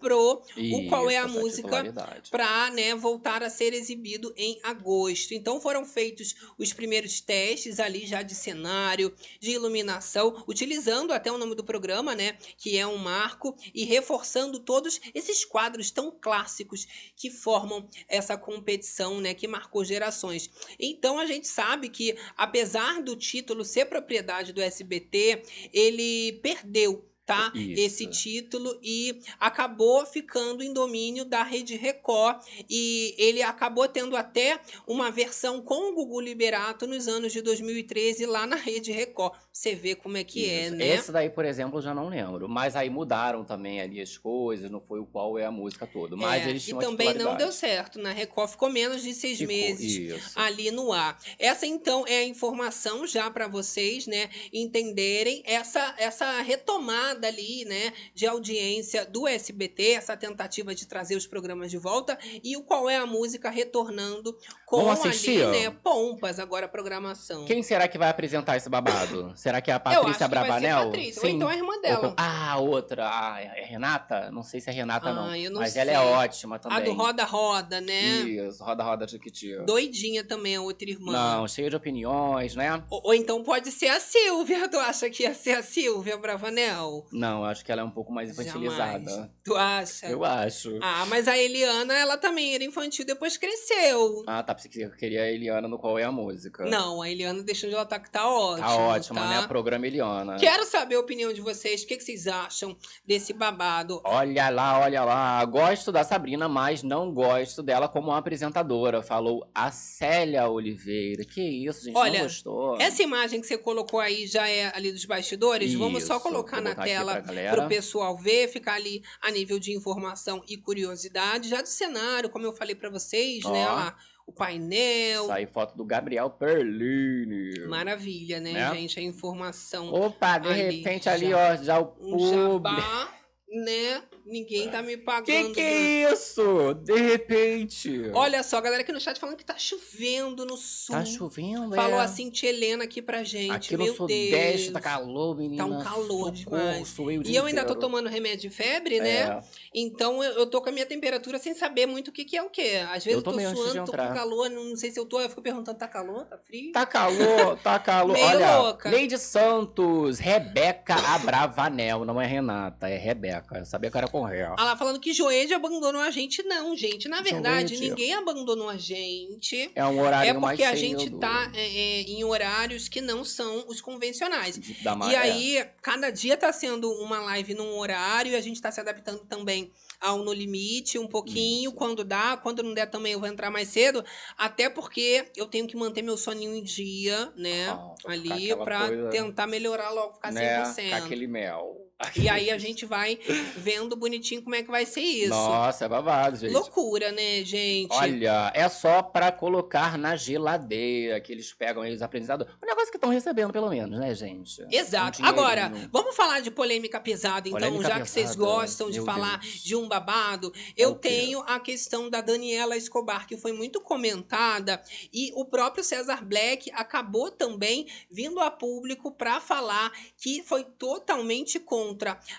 recomprou o Qual é a Isso, Música para né, voltar a ser exibido em agosto. Então foram feitos os primeiros testes ali já de cenário, de iluminação, utilizando até o nome do programa, né, que é um marco e reforçando todos esses quadros tão clássicos que formam essa competição, né, que marcou gerações. Então a gente sabe que apesar do título ser propriedade do SBT, ele perdeu tá? Isso. Esse título e acabou ficando em domínio da Rede Record e ele acabou tendo até uma versão com o Gugu Liberato nos anos de 2013 lá na Rede Record. Você vê como é que é, Isso. né? Esse daí, por exemplo, eu já não lembro. Mas aí mudaram também ali as coisas, não foi o qual é a música toda. Mas É, eles e tinham também não deu certo. Na Record ficou menos de seis Ficou, meses Isso. ali no ar. Essa então é a informação já para vocês, né, entenderem essa essa retomada queda ali, né, de audiência do SBT, essa tentativa de trazer os programas de volta, e o qual é a música retornando com ali, né, pompas agora a programação. Quem será que vai apresentar esse babado? Será que é a Patrícia Bravanel? Patrícia, ou então a irmã dela. Ou- Ah, outra. Ah, é Renata? Não sei se é Renata, não. Ah, eu não Mas ela é sei. ótima também. A do Roda Roda, né? Isso, Roda Roda Chiquitio. Doidinha também a outra irmã. Não, cheia de opiniões, né? Ou, ou então pode ser a Silvia. Tu acha que ia ser a Silvia Bravanel? Não, acho que ela é um pouco mais infantilizada. Jamais. Tu acha? Eu acho. Ah, mas a Eliana, ela também era infantil, depois cresceu. Ah, tá. Pensei que eu queria a Eliana no Qual é a Música. Não, a Eliana deixando ela tá que tá ótima. Tá ótima, tá? né? Programa Eliana. Quero saber a opinião de vocês. O que, que vocês acham desse babado? Olha lá, olha lá. Gosto da Sabrina, mas não gosto dela como apresentadora. Falou a Célia Oliveira. Que isso, gente? Olha, não gostou? Essa imagem que você colocou aí já é ali dos bastidores? Vamos só Isso, colocar na tela para o pessoal ver, ficar ali a nível de informação e curiosidade. Já do cenário, como eu falei para vocês, né? Ó. Olha lá, o painel. Sai foto do Gabriel Perlini. Maravilha, né, Né? gente? A informação. Opa, de Ali, repente ali, já. ó, já o Um público. jabá, né? Ninguém tá me Que pagando. que né? é isso? De repente. Olha só, galera aqui no chat falando que tá chovendo no sul. Tá chovendo, Falou é. assim, tia Helena aqui pra gente. Aqui no Meu Sudeste Deus. tá calor, menina. Tá um calor Socorro, demais. o E eu ainda tô inteiro. tomando remédio de febre, né? É. Então eu, eu tô com a minha temperatura sem saber muito o que, que é o que. Às vezes Eu eu, tô antes de suando, tô com calor, não sei se eu tô. Eu fico perguntando, tá calor? Tá frio? Tá calor, tá calor. Meio Olha, louca. Leide Santos, Rebeca Abravanel. Não é Renata, é Rebeca. Eu sabia que era ré. Ah lá, falando que Joede abandonou a gente. Não, gente. Na verdade, Joede. ninguém abandonou a gente. É um horário É mais porque a cedo. gente tá é, é, em horários que não são os convencionais. Da E maré. aí, cada dia tá sendo uma live num horário e a gente tá se adaptando também ao No Limite um pouquinho, Isso. quando dá. Quando não der também eu vou entrar mais cedo. Até porque eu tenho que manter meu soninho em dia, né? Ah, ficar ali, pra coisa, tentar melhorar logo, ficar né, 100%. com aquele mel. E aí a gente vai vendo bonitinho como é que vai ser isso. Nossa, é babado, gente. Loucura, né, gente? Olha, é só pra colocar na geladeira que eles pegam aí os apresentadores. O negócio que estão recebendo, pelo menos, né, gente? Exato. Um Agora, vamos falar de polêmica pesada, então, Polêmica já que vocês pesada, gostam de falar Deus. de um babado. É Eu quê? tenho a questão da Daniela Escobar, que foi muito comentada, e o próprio César Black acabou também vindo a público para falar que foi totalmente contra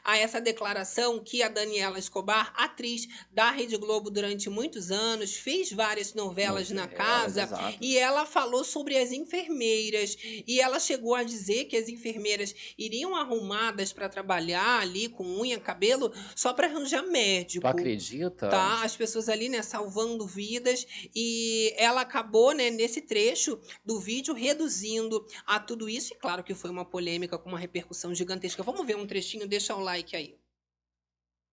a essa declaração que a Daniela Escobar, atriz da Rede Globo durante muitos anos, fez várias novelas na Novelas, casa, exato. e ela falou sobre as enfermeiras. E ela chegou a dizer que as enfermeiras iriam arrumadas para trabalhar ali com unha, cabelo, só para arranjar médico. Tu acredita? Tá, as pessoas ali, né, salvando vidas. E ela acabou, né, nesse trecho do vídeo, reduzindo a tudo isso. E claro que foi uma polêmica com uma repercussão gigantesca. Vamos ver um trechinho, deixa o like aí.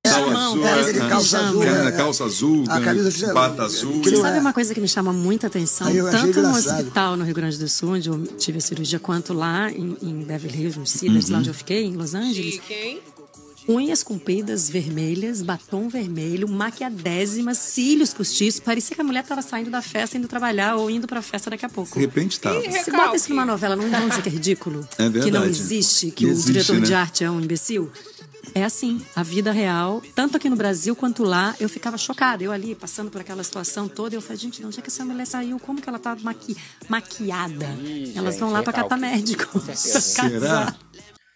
Azul, é, aquele é, calça azul, é, é, calça azul, a camisa bata azul. Você sabe é. uma coisa que me chama muita atenção? Tanto no engraçado. hospital no Rio Grande do Sul, onde eu tive a cirurgia, quanto lá em, em Beverly Hills, no Cedars, lá onde eu fiquei, em Los Angeles. Chique, hein? Unhas compridas, vermelhas, batom vermelho, maquiadésimas, cílios postiços. Parecia que a mulher estava saindo da festa, indo trabalhar ou indo pra festa daqui a pouco. De repente tá. Ih, Se bota isso numa novela, não vão dizer que é ridículo? É Que não verdade. existe, que Que o existe, diretor de né? arte é um imbecil? É assim, a vida real, tanto aqui no Brasil quanto lá, eu ficava chocada. Eu ali, passando por aquela situação toda, eu falei, gente, de onde é que essa mulher saiu? Como que ela tá maqui maquiada? Ih, Elas gente, vão lá pra catar médico. Será?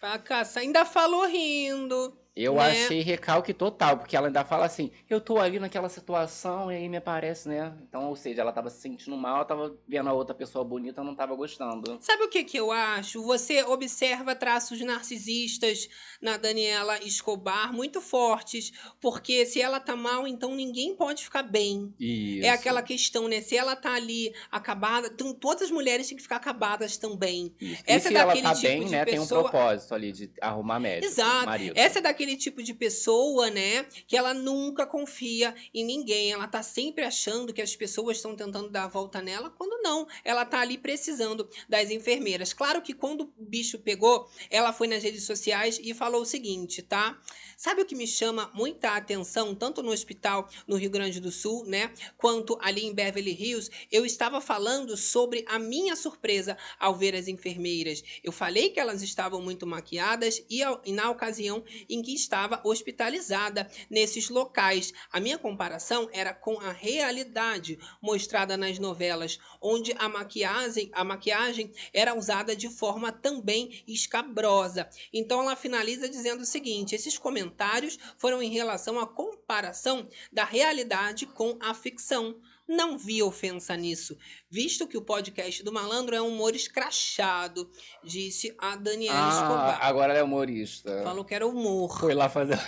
Pra. Ainda falou rindo. Eu né? achei recalque total, porque ela ainda fala assim, eu tô ali naquela situação e aí me aparece, né? Então, ou seja, ela tava se sentindo mal, tava vendo a outra pessoa bonita, não tava gostando. Sabe o que, que eu acho? Você observa traços narcisistas na Daniela Escobar muito fortes, porque se ela tá mal, então ninguém pode ficar bem. Isso. É aquela questão, né? Se ela tá ali acabada, então todas as mulheres têm que ficar acabadas também. Isso. essa e é se ela daquele tá tipo bem, de né, tem um pessoa- propósito ali de arrumar médico, Exato. marido. Essa é daquele aquele tipo de pessoa, né, que ela nunca confia em ninguém. Ela tá sempre achando que as pessoas estão tentando dar a volta nela, quando não. Ela tá ali precisando das enfermeiras. Claro que quando o bicho pegou, ela foi nas redes sociais e falou o seguinte, tá? Sabe o que me chama muita atenção, tanto no hospital no Rio Grande do Sul, né, quanto ali em Beverly Hills? Eu estava falando sobre a minha surpresa ao ver as enfermeiras. Eu falei que elas estavam muito maquiadas e, e na ocasião em que estava hospitalizada nesses locais. A minha comparação era com a realidade mostrada nas novelas, onde a maquiagem, a maquiagem era usada de forma também escabrosa. Então ela finaliza dizendo o seguinte: esses comentários foram em relação à comparação da realidade com a ficção. Não vi ofensa nisso, visto que o podcast do malandro é um humor escrachado, disse a Daniela Ah, Escobar. agora ela é humorista. Falou que era humor, Foi lá fazer.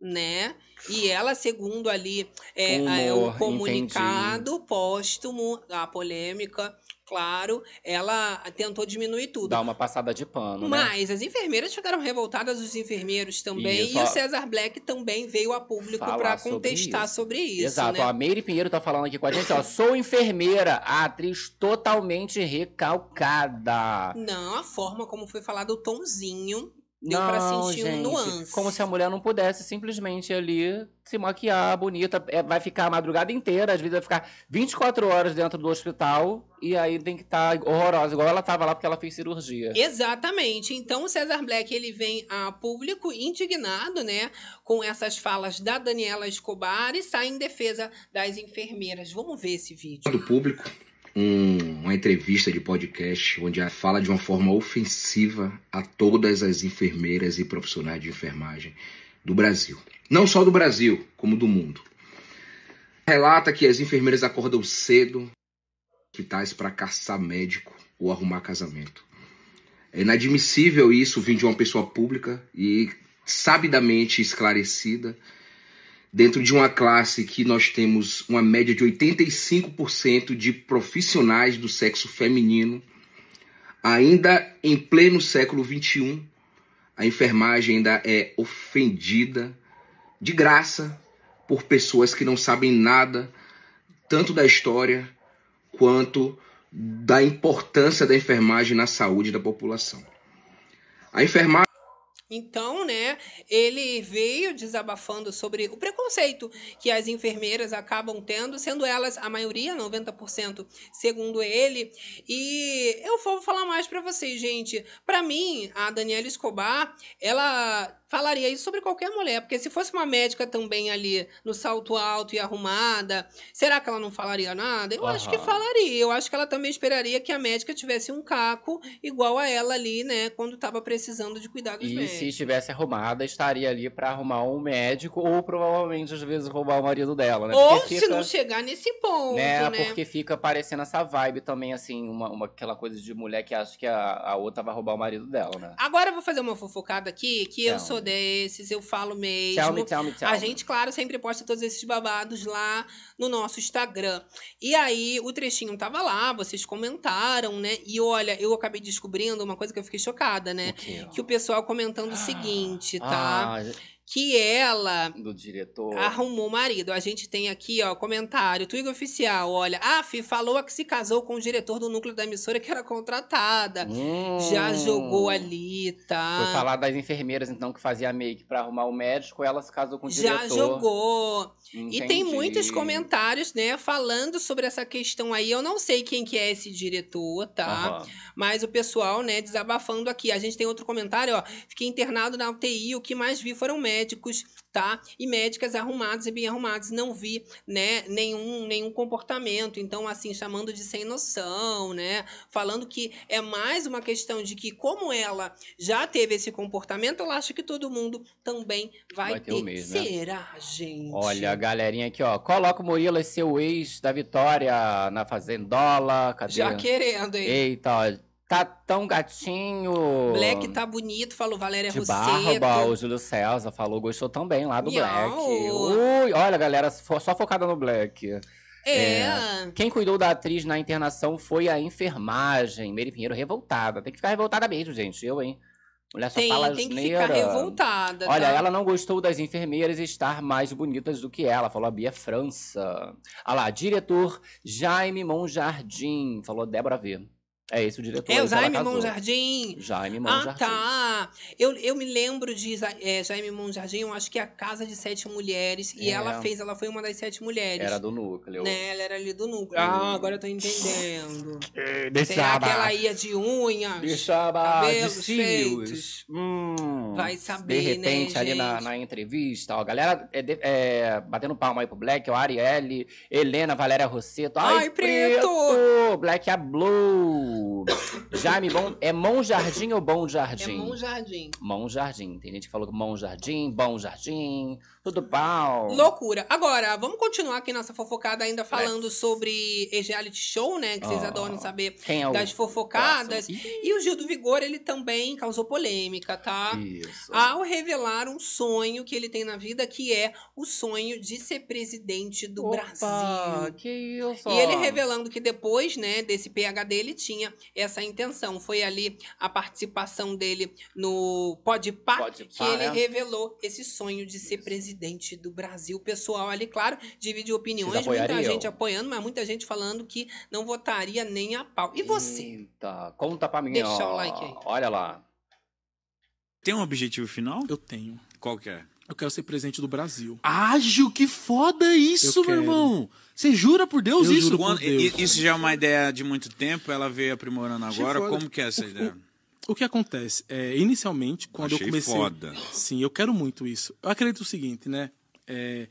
né? E ela, segundo ali é, Humor, é, o entendi. comunicado póstumo, a polêmica, claro, ela tentou diminuir tudo. Dar uma passada de pano, né? Mas as enfermeiras ficaram revoltadas, os enfermeiros também, Isso, e o. César Black também veio a público para sobre contestar isso. sobre isso. Exato, né? a Meire Pinheiro tá falando aqui com a gente, ó. Sou enfermeira, a atriz totalmente recalcada. Não, a forma como foi falado o tonzinho deu não, pra sentir um gente, nuance. Como se a mulher não pudesse simplesmente ali se maquiar bonita. É, vai ficar a madrugada inteira, às vezes vai ficar 24 horas dentro do hospital e aí tem que estar horrorosa, igual ela tava lá porque ela fez cirurgia. Exatamente. Então o César Black ele vem a público indignado, né, com essas falas da Daniela Escobar e sai em defesa das enfermeiras. Vamos ver esse vídeo. do público um- uma entrevista de podcast onde ela fala de uma forma ofensiva a todas as enfermeiras e profissionais de enfermagem do Brasil. Não só do Brasil, como do mundo. Relata que as enfermeiras acordam cedo, hospitais para caçar médico ou arrumar casamento. É inadmissível isso vir de uma pessoa pública e sabidamente esclarecida dentro de uma classe que nós temos uma média de 85% de profissionais do sexo feminino, ainda em pleno século XXI, a enfermagem ainda é ofendida de graça por pessoas que não sabem nada, tanto da história quanto da importância da enfermagem na saúde da população. A enfermagem Então, né, ele veio desabafando sobre o preconceito que as enfermeiras acabam tendo, sendo elas a maioria, 90%, segundo ele. E eu vou falar mais pra vocês, gente. Pra mim, a Daniela Escobar, ela falaria isso sobre qualquer mulher, porque se fosse uma médica também ali no salto alto e arrumada, será que ela não falaria nada? Eu acho que falaria. Eu acho que ela também esperaria que a médica tivesse um caco igual a ela ali, né, quando tava precisando de cuidar dos E médicos. Se estivesse arrumada, estaria ali pra arrumar um médico ou provavelmente às vezes roubar o marido dela, né? Ou Porque se fica- não chegar nesse ponto, né, né? Porque fica parecendo essa vibe também, assim, uma, uma- aquela coisa de mulher que acha que a, a outra vai roubar o marido dela, né? Agora eu vou fazer uma fofocada aqui, que eu Tell sou me. desses, eu falo mesmo. Tell me, tell me, tell A gente, claro, sempre posta todos esses babados lá no nosso Instagram. E aí, o trechinho tava lá, vocês comentaram, né? E olha, eu acabei descobrindo uma coisa que eu fiquei chocada, né? O? Que o pessoal comentando o seguinte, tá? Ah, Que ela do diretor. arrumou o marido. A gente tem aqui, ó, comentário. Twitter Oficial, olha. A Fi falou que se casou com o diretor do núcleo da emissora que era contratada. Já Hum. jogou ali, tá? Foi falar das enfermeiras, então, que fazia make pra arrumar o médico, ela se casou com o Já diretor. jogou. E tem Entendi. muitos comentários, né, falando sobre essa questão aí. Eu não sei quem que é esse diretor, tá? Aham. Mas o pessoal, né, desabafando aqui. A gente tem outro comentário, ó. Fiquei internado na UTI, o que mais vi foram médicos, tá? E médicas arrumadas e bem arrumadas. Não vi, né, nenhum, nenhum comportamento. Então, assim, chamando de sem noção, né? Falando que é mais uma questão de que, como ela já teve esse comportamento, eu acho que todo mundo também vai, Vai ter ter. o mesmo, né? Será, gente? Olha, a galerinha aqui, ó. Coloca o Murilo, seu ex da Vitória na Fazendola. Cadê? Já querendo, hein? Eita, ó. Tá tão gatinho. Black tá bonito, falou Valéria De Rosseto. barba, o Júlio César falou, gostou também lá do Miau. Black. Ui, olha, galera, só focada no Black. É. Quem cuidou da atriz na internação foi a enfermagem. Meire Pinheiro revoltada. Tem que ficar revoltada mesmo, gente. Eu, hein? Mulher só Tem, fala tem que ficar revoltada. Olha, tá? ela não gostou das enfermeiras estar mais bonitas do que ela, falou a Bia França. Olha lá, diretor Jaime Monjardim, falou Débora V. É esse o diretor. É o ela Jaime. Monjardim. Jaime Ah, Monjardim. tá. Eu, eu me lembro de é, Jaime Monjardim, eu acho que é a Casa de Sete Mulheres. E É. ela fez, ela foi uma das sete mulheres. Era do núcleo. Né? Ela era ali do núcleo. Ah, agora eu tô entendendo. Eh, Será Deixava. que ela ia de unhas? Deixava de cabelos cílios. feitos? Hum, Vai saber, De repente, né, ali na, gente? na entrevista, ó, a galera é, de- é, batendo palma aí pro Black, ó, Arielle, Helena, Valéria Rosseto. Ai, Ai, preto! Black a Blue! Jaime, bom, é Mão Jardim ou Bom É Jardim? Monjardim. Mão Jardim. Tem gente que falou que Mão Jardim, Bom Jardim, tudo pau. Loucura. Agora, vamos continuar aqui nossa fofocada ainda falando sobre esse reality show, né? Que vocês Ah, adoram saber é das fofocadas. E o Gil do Vigor, ele também causou polêmica, tá? Isso. Ao revelar um sonho que ele tem na vida, que é o sonho de ser presidente do Opa, Brasil. que isso? E ele revelando que depois, né, desse PhD, ele tinha essa intenção. Foi ali a participação dele no Podpah Podpah, que ele né? revelou esse sonho de ser presidente do Brasil. O pessoal ali, claro, divide opiniões, muita gente apoiando, mas muita gente falando que não votaria nem a pau. E você? Eita, conta pra mim, Deixa ó. o like aí. Olha lá. Tem um objetivo final? Eu tenho. Qual que é? Eu quero ser presidente do Brasil. Ágil, que foda isso, Eu meu quero. irmão. Você jura por Deus Eu isso? juro por Deus. Isso já é uma ideia de muito tempo, ela veio aprimorando agora. foda. Como que é essa O- ideia? O que acontece? É, inicialmente, quando Achei eu comecei. foda. Sim, eu quero muito isso. Eu acredito o seguinte, né? É,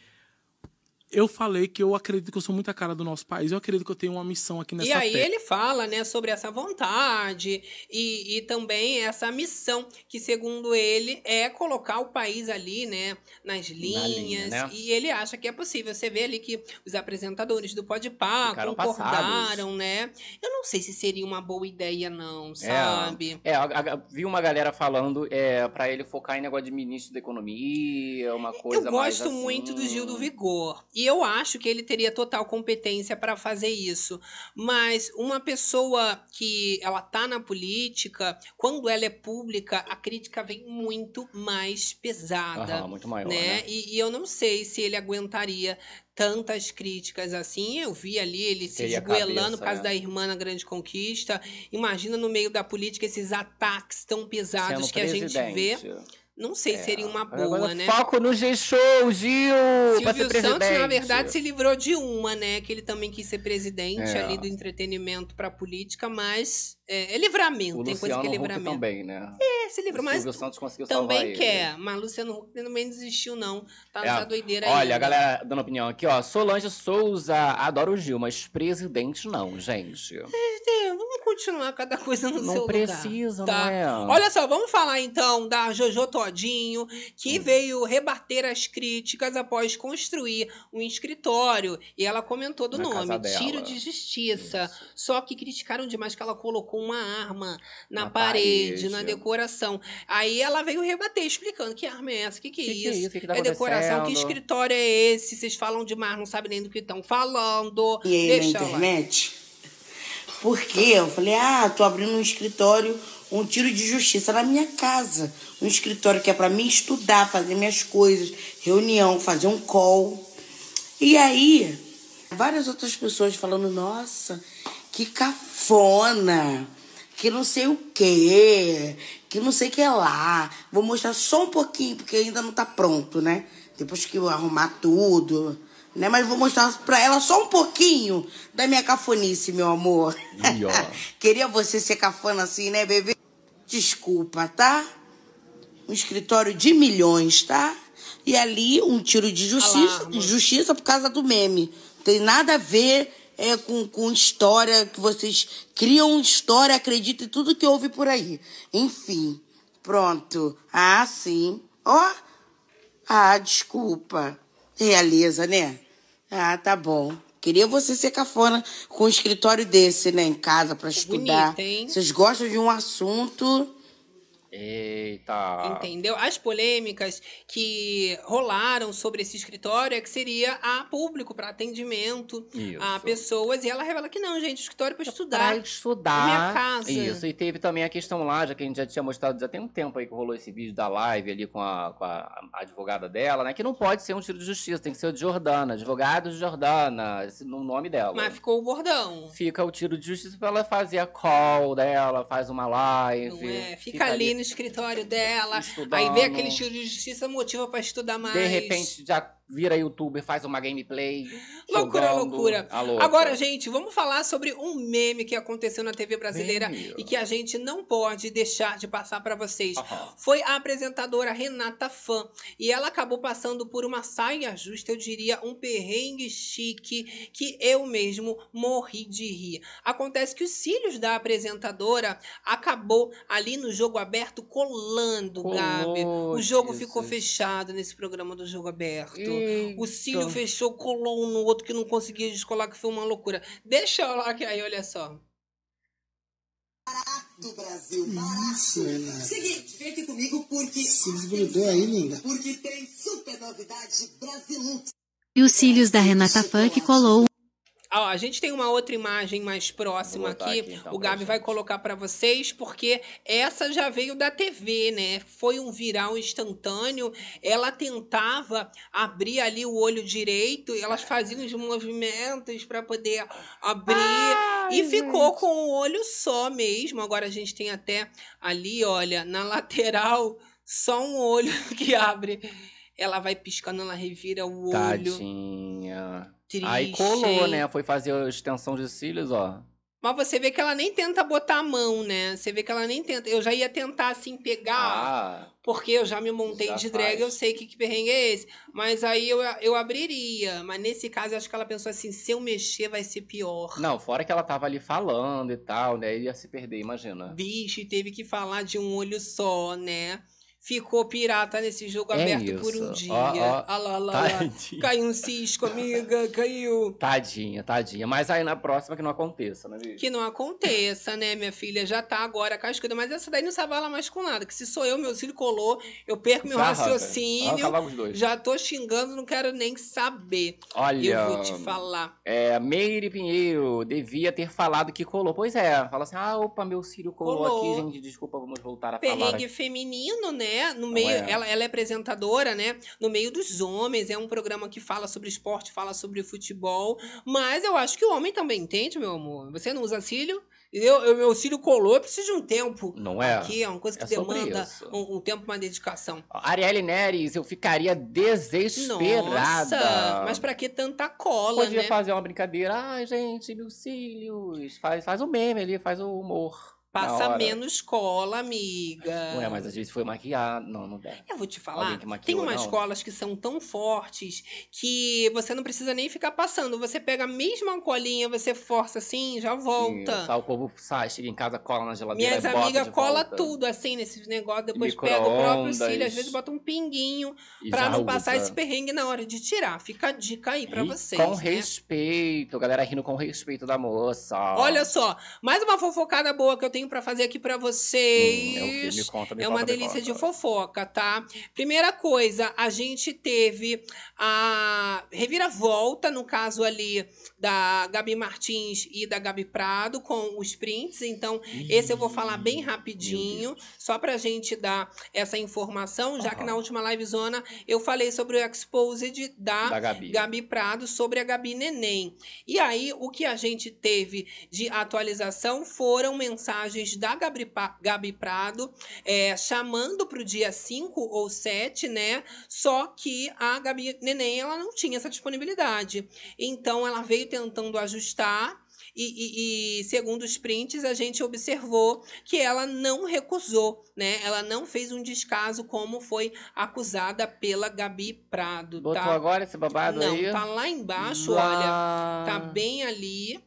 eu falei que eu acredito que eu sou muito a cara do nosso país. Eu acredito que eu tenho uma missão aqui nessa E aí terra. ele fala, né, sobre essa vontade e, e também essa missão que, segundo ele, é colocar o país ali, né, nas linhas. né? E ele acha que é possível. Você vê ali que os apresentadores do Podpah Ficaram concordaram, passados. né? Eu não sei se seria uma boa ideia, não, sabe? É, a- a- vi uma galera falando é, pra ele focar em negócio de ministro da economia, uma coisa Eu mais gosto assim. muito do Gil do Vigor. E eu acho que ele teria total competência para fazer isso. Mas uma pessoa que ela tá na política, quando ela é pública, a crítica vem muito mais pesada. Aham, muito maior, né? né? E, e eu não sei se ele aguentaria tantas críticas assim. Eu vi ali ele se Teria esgoelando por causa né? da irmã na Grande Conquista. Imagina no meio da política esses ataques tão pesados Sendo que a gente vê. Não sei se seria uma boa, né? Foco no G-Show, Gil! pra ser Silvio Santos, na verdade, se livrou de uma, né? Que ele também quis ser presidente É. ali do entretenimento pra política, mas é, é livramento, O tem coisa Luciano que é Huck livramento. também, né? É, se livrou, O mas Silvio Santos conseguiu também ele. quer. Mas Luciano Huck também desistiu, não. Tá É. nessa doideira aí. Olha, a galera dando opinião aqui, ó. Solange Souza, adoro o Gil, mas presidente não, gente. É, vamos continuar cada coisa no Não seu precisa, lugar. tá? não é? Olha só, vamos falar então da Jojo Todinho, Hum. que veio rebater as críticas após construir um escritório. E ela comentou do Na nome. Tiro de Justiça. Só que criticaram demais que ela colocou uma arma na, Na parede, parede. na decoração. Aí ela veio rebater, explicando que arma é essa, o que, que é Que que é isso? isso? Que que tá é decoração, que escritório é esse? Vocês falam demais, não sabem nem do que estão falando. E aí Deixa na lá. internet. Porque eu falei, ah, tô abrindo um escritório, um tiro de justiça na minha casa. Um escritório que é pra mim estudar, fazer minhas coisas, reunião, fazer um call. E aí, várias outras pessoas falando, nossa, que cafona, que não sei o quê, que não sei o que lá. Vou mostrar só um pouquinho, porque ainda não tá pronto, né? Depois que eu arrumar tudo, né? Mas vou mostrar pra ela só um pouquinho da minha cafonice, meu amor. Ih. Queria você ser cafona assim, né, bebê? Desculpa, tá? Um escritório de milhões, tá? E ali um tiro de justiça, justiça por causa do meme. Tem nada a ver é, com, com história que vocês criam história, acreditam em tudo que houve por aí. Enfim, pronto. Ah, sim. Ó. Ah, desculpa. Realeza, né? Ah, tá bom. Queria você ser cafona com um escritório desse, né? Em casa pra estudar. bonita, hein? Vocês gostam de um assunto. Eita. Entendeu? As polêmicas que rolaram sobre esse escritório é que seria a público para atendimento Isso. a pessoas e ela revela que não, gente, escritório para Pra estudar. estudar. Minha casa. Isso, e teve também a questão lá, já que a gente já tinha mostrado já tem um tempo aí que rolou esse vídeo da live ali com a, com a advogada dela, né? Que não pode ser um tiro de justiça, tem que ser o de Jordana. Advogado de Jordana, no nome dela. Mas ficou o bordão. Fica o tiro de justiça pra ela fazer a call dela, faz uma live. Não é? Fica, ali no escritório dela, estudando. aí vê aquele estilo de justiça, motiva para estudar mais. De repente já vira youtuber, faz uma gameplay. Loucura, jogando loucura. louca. Agora, gente, vamos falar sobre um meme que aconteceu na TV brasileira Meme. e que a gente não pode deixar de passar para vocês. Foi a apresentadora Renata Fã e ela acabou passando por uma saia justa, eu diria, um perrengue chique que eu mesmo morri de rir. Acontece que os cílios da apresentadora acabou ali no jogo aberto colando, Colou, Gabi. O jogo Jesus. ficou fechado nesse programa do jogo aberto. O cílio fechou, colou um no outro que não conseguia descolar, que foi uma loucura. Deixa eu lá que aí, olha só. do Brasil. Isso, Renata. Seguinte, vem aqui comigo porque. Se desgrudou aí, linda. Porque tem super novidade Brasil. E os cílios da Renata Funk colou Ó, a gente tem uma outra imagem mais próxima aqui. aqui, então, o Gabi vai colocar pra vocês, porque essa já veio da TV, né? Foi um viral instantâneo. Ela tentava abrir ali o olho direito, elas faziam os movimentos pra poder abrir e ficou com o olho só mesmo. Agora a gente tem até ali, olha, na lateral, só um olho que abre. Ela vai piscando, ela revira o olho. Tadinha. Triste. Aí colou, né? Foi fazer a extensão de cílios, ó. Mas você vê que ela nem tenta botar a mão, né? Você vê que ela nem tenta. Eu já ia tentar, assim, pegar, Ah, porque eu já me montei já de drag, faz. eu sei que, que perrengue é esse. Mas aí eu, eu abriria. Mas nesse caso, eu acho que ela pensou assim: se eu mexer, vai ser pior. não, fora que ela tava ali falando e tal, né? Ia se perder, imagina. Bicho, teve que falar de um olho só, né? Ficou pirata nesse jogo É aberto por um isso. dia. Ó, ó. Olha lá, lá, lá. Caiu um cisco, amiga, caiu. Tadinha, tadinha. Mas aí na próxima que não aconteça, né, bicho? Que não aconteça, né, minha filha? Já tá agora cascuda. Mas essa daí não se avala mais com nada. Que se sou eu, meu cílio colou, eu perco meu arranca. raciocínio. Arranca. Já tô xingando, não quero nem saber. Olha. Eu vou te falar. É, Meire Pinheiro devia ter falado que colou. Pois é, fala assim: ah, opa, meu cílio colou, Colou. aqui, gente. Desculpa, vamos voltar a falar. Perrengue feminino, né? No meio, é. ela, ela é apresentadora, né? No meio dos homens. É um programa que fala sobre esporte, fala sobre futebol. Mas eu acho que o homem também entende, meu amor. Você não usa cílio? Eu, eu- meu cílio colou, eu preciso de um tempo. Não é? Aqui é uma coisa que É demanda um, um tempo, uma dedicação. Arielle Neres, eu ficaria desesperada. Nossa, mas pra que tanta cola, Podia né? fazer uma brincadeira. Ai, gente, meus cílios. Faz, faz o meme ali, faz o humor. Passa menos cola, amiga. Ué, mas às vezes foi maquiado. Não, não dá. Eu vou te falar, maquiou, tem umas não? colas que são tão fortes que você não precisa nem ficar passando. Você pega a mesma colinha, você força assim, já volta. Isso, aí o povo sai, chega em casa, cola na geladeira Minhas e amigas cola volta. tudo assim nesses negócios, depois pega o próprio cílio, às vezes bota um pinguinho pra não passar usa. esse perrengue na hora de tirar. Fica a dica aí pra E vocês. Com né? respeito, galera rindo com respeito da moça. Olha só, mais uma fofocada boa que eu tenho pra fazer aqui pra vocês. Hum, é? Me conta, me É uma conta, delícia de fofoca, tá? Primeira coisa, a gente teve a reviravolta, no caso ali da Gabi Martins e da Gabi Prado, com os prints. Então, esse eu vou falar bem rapidinho, só pra gente dar essa informação, já que na última livezona eu falei sobre o Exposed da, Da Gabi. Gabi Prado sobre a Gabi Neném. E aí, o que a gente teve de atualização foram mensagens da Gabi, Gabi Prado é, chamando para o dia 5 ou 7, né? Só que a Gabi Neném ela não tinha essa disponibilidade. Então, ela veio tentando ajustar. E, e- e, segundo os prints, a gente observou que ela não recusou, né? Ela não fez um descaso como foi acusada pela Gabi Prado, Botou tá? agora esse babado Não, aí? tá lá embaixo, olha. Tá bem ali.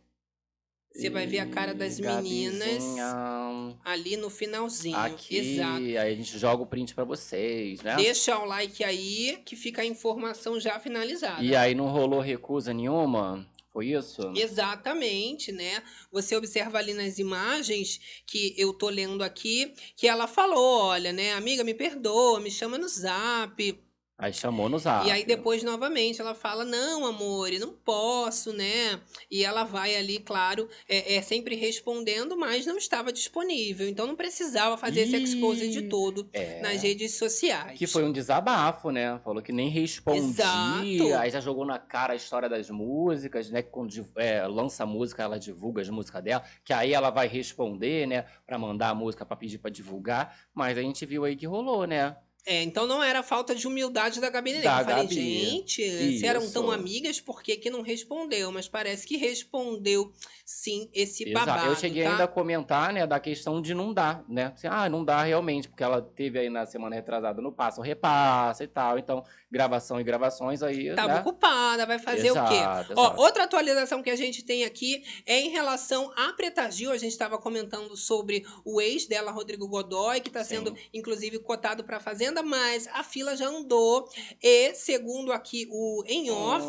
Você vai ver a cara das meninas Gabizinha. ali no finalzinho. Aqui, Exato. aí a gente joga o print pra vocês, né? Deixa o like aí que fica a informação já finalizada. E aí não rolou recusa nenhuma? Foi isso? Exatamente, né? Você observa ali nas imagens que eu tô lendo aqui, que ela falou, olha, né, amiga, me perdoa, me chama no zap. Aí chamou no zap. E aí depois, novamente, ela fala, não, amor, eu não posso, né? E ela vai ali, claro, é, é sempre respondendo, mas não estava disponível. Então não precisava fazer esse expose de todo É. nas redes sociais. Que foi um desabafo, né? Falou que nem respondia. Exato. Aí já jogou na cara a história das músicas, né? Que quando é, lança a música, ela divulga as músicas dela. Que aí ela vai responder, né? Pra mandar a música pra pedir pra divulgar. Mas a gente viu aí que rolou, né? É, então não era falta de humildade da Gabi Neném. Da Eu falei, Gabi. gente, se eram tão amigas, por que, que não respondeu? Mas parece que respondeu sim esse Exato. babado. Eu cheguei tá? ainda a comentar, né, da questão de não dar, né? Assim, ah, não dá realmente, porque ela teve aí na semana retrasada no passo repassa e tal. Então, gravação e gravações aí, Tava né? ocupada, vai fazer o quê? Exato, Ó, exato. outra atualização que a gente tem aqui é em relação à Preta Gil. A gente estava comentando sobre o ex dela, Rodrigo Godoy, que está sendo, inclusive, cotado para a Fazenda, mas a fila já andou. E, segundo aqui o em off,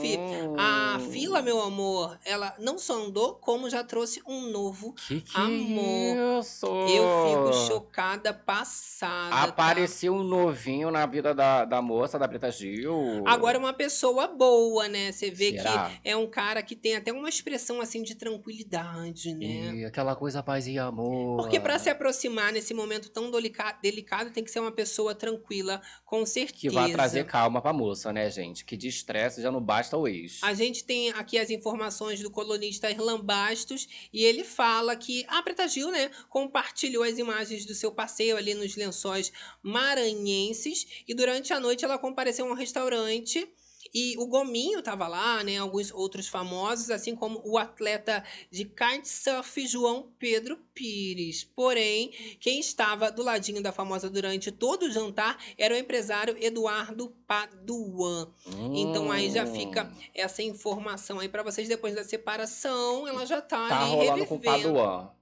a Hum. fila, meu amor, ela não só andou, como já trouxe um novo Que que amor. isso? Eu fico chocada, passada. tá? Apareceu um novinho na vida da, da moça, da Preta Gil. Agora, uma pessoa boa, né? Você vê Será? que é um cara que tem até uma expressão assim de tranquilidade, né? E aquela coisa paz e amor. Porque para se aproximar nesse momento tão delica- delicado, tem que ser uma pessoa tranquila, com certeza. Que vai trazer calma pra moça, né, gente? Que de estresse já não basta o ex. A gente tem aqui as informações do colunista Irlan Bastos e ele fala que a Preta Gil, né, compartilhou as imagens do seu passeio ali nos lençóis maranhenses e durante a noite ela compareceu a um restaurante e o Gominho tava lá, né, alguns outros famosos, assim como o atleta de kitesurf João Pedro Pires. Porém, quem estava do ladinho da famosa durante todo o jantar era o empresário Eduardo Paduan. Então aí já fica Hum. essa informação aí pra vocês depois da separação, ela já tá, Tá ali rolando com o revivendo. Paduan.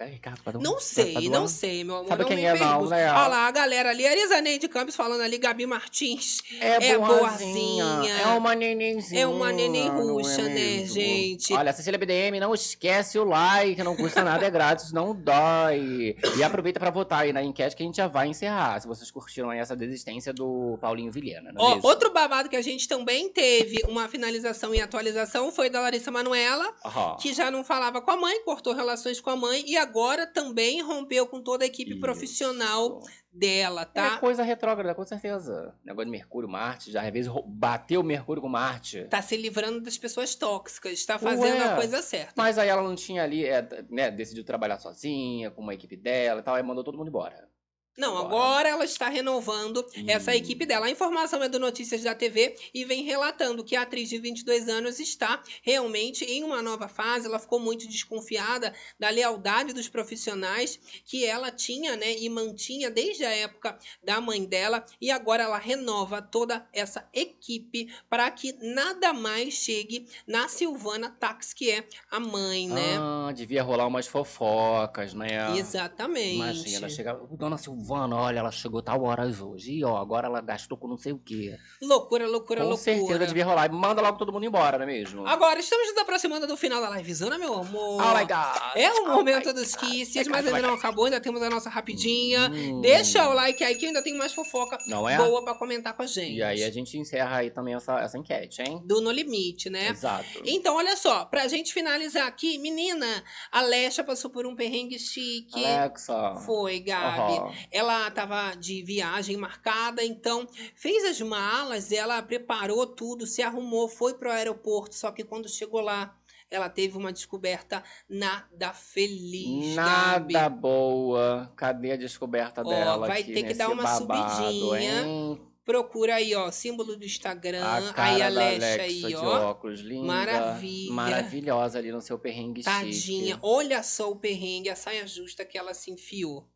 É Ricardo? Não sei, não sei, meu amor. Sabe não quem é, não, pergunte. né? Olha lá, a galera ali, Arisanei de Campos falando ali, Gabi Martins. É, boazinha. boazinha. É uma nenenzinha. É uma neném não é ruxa, né, gente? Olha, Cecília BDM, não esquece o like, não custa nada, é grátis, não dói. E aproveita pra votar aí na enquete que a gente já vai encerrar, se vocês curtiram aí essa desistência do Paulinho Vilhena, não é Ó, outro babado que a gente também teve uma finalização e atualização foi da Larissa Manoela, Aham. que já não falava com a mãe, cortou relações com a mãe e agora também rompeu com toda a equipe profissional dela, É tá? coisa retrógrada, com certeza. Negócio de Mercúrio, Marte, já às vezes bateu Mercúrio com Marte. Tá se livrando das pessoas tóxicas, tá fazendo Ué. a coisa certa. Mas aí ela não tinha ali, é, né, decidiu trabalhar sozinha, com uma equipe dela e tal, aí mandou todo mundo embora. Não, agora ela está renovando essa Hum. equipe dela. A informação é do Notícias da TV e vem relatando que a atriz de 22 anos está realmente em uma nova fase. Ela ficou muito desconfiada da lealdade dos profissionais que ela tinha, né, e mantinha desde a época da mãe dela. E agora ela renova toda essa equipe para que nada mais chegue na Silvana Tax, que é a mãe, né? Ah, devia rolar umas fofocas, né? Exatamente. Imagina, chegar. Dona Silvana, olha, ela chegou tal horas hoje. E ó, agora ela gastou com não sei o quê. Loucura, loucura, com loucura. certeza devia rolar. Manda logo todo mundo embora, não é mesmo? Agora, estamos nos aproximando do final da livezona, meu amor. Oh my God. É o Oh momento my dos kisses, Oh mas ainda não acabou, ainda temos a nossa rapidinha. Hum. Deixa o like aí que ainda tem mais fofoca Não é? boa pra comentar com a gente. E aí a gente encerra aí também essa, essa enquete, hein? Do No Limite, né? Exato. Então, olha só, pra gente finalizar aqui, menina, a Lesha passou por um perrengue chique. Alexa. Foi, Gabi. Aham. Ela tava de viagem marcada, então fez as malas, ela preparou tudo, se arrumou, foi pro aeroporto, só que quando chegou lá, ela teve uma descoberta nada feliz, Gabi. Nada boa. Cadê a descoberta Ó, dela? vai ter que dar uma babado, subidinha. hein? Procura aí, ó, símbolo do Instagram, A cara aí a Alexa aí, ó. óculos, linda. Maravilha. Maravilhosa ali no seu perrengue Tadinha, chique. olha só o perrengue, a saia justa que ela se enfiou.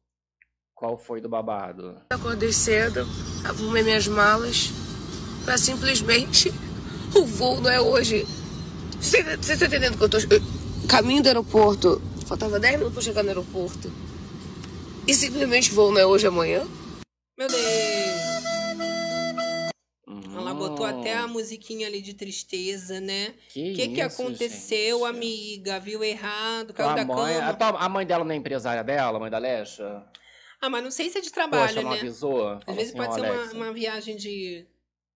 Qual foi do babado? Acordei cedo, arrumei minhas malas pra simplesmente o voo não é hoje. Você você tá entendendo que eu tô caminho do aeroporto? Faltava 10 minutos pra chegar no aeroporto. E simplesmente o voo não é hoje, é amanhã? Meu Deus. Ela botou Hum. até a musiquinha ali de tristeza, né? Que O que, que isso, aconteceu, amiga? Viu errado, caiu a da mãe, cama. a, tua- a mãe dela não é empresária dela, a mãe da Lecha? Ah, mas não sei se é de trabalho, Poxa, não né? avisou? Às vezes assim, pode ó, ser uma, uma viagem de.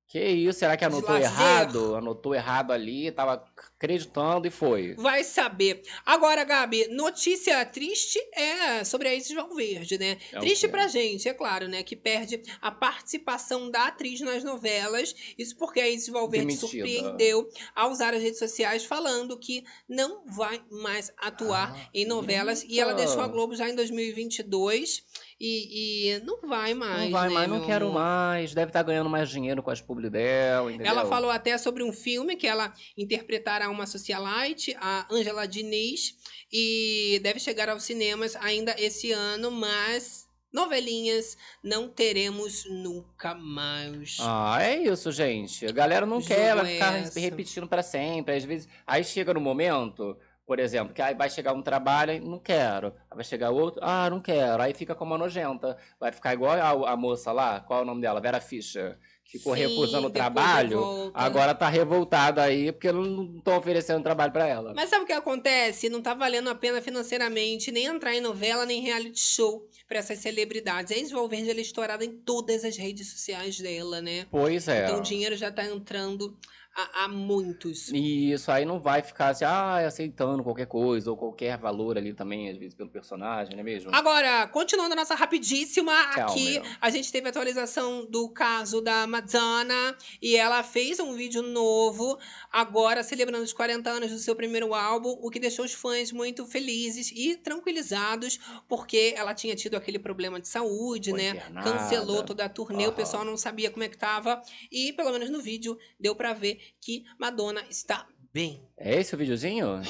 Que isso? Será que anotou errado? Anotou errado ali, tava acreditando e foi. Vai saber. Agora, Gabi, notícia triste é sobre a Isis Valverde, né? É triste pra gente, é claro, né? Que perde a participação da atriz nas novelas. Isso porque a Isis Valverde Demitida. surpreendeu ao usar as redes sociais falando que não vai mais atuar Ah, em novelas. E ela eita. deixou a Globo já em 2022 e, e não vai mais. Não vai né, mais, não quero amor? mais. Deve estar ganhando mais dinheiro com as publi dela, entendeu? Ela falou até sobre um filme que ela interpretará uma socialite, a Angela Diniz, e deve chegar aos cinemas ainda esse ano, mas novelinhas não teremos nunca mais. Ah, é isso, gente. A galera não quer, vai ficar essa. repetindo pra sempre. Às vezes, aí chega no momento, por exemplo, que aí vai chegar um trabalho, não quero. Aí vai chegar outro, ah, não quero. Aí fica como uma nojenta. Vai ficar igual a, a moça lá, qual é o nome dela? Vera Fischer. Ficou Sim, recusando o trabalho, volta. agora tá revoltada aí porque não estão oferecendo trabalho pra ela. Mas sabe o que acontece? Não tá valendo a pena financeiramente nem entrar em novela, nem reality show pra essas celebridades. A Isis Valverde ela é estourada em todas as redes sociais dela, né? Pois é. Então o dinheiro já tá entrando a, a muitos. E isso aí não vai ficar assim, ah, aceitando qualquer coisa, ou qualquer valor ali também, às vezes, pelo personagem, não é mesmo? Agora, continuando a nossa rapidíssima Tchau, aqui, a gente teve a atualização do caso da Madonna e ela fez um vídeo novo, agora celebrando os 40 anos do seu primeiro álbum, o que deixou os fãs muito felizes e tranquilizados, porque ela tinha tido aquele problema de saúde, Foi né? internada. Cancelou toda a turnê, o Aham. pessoal não sabia como é que tava, e pelo menos no vídeo deu pra ver que Madonna está bem. É esse o videozinho?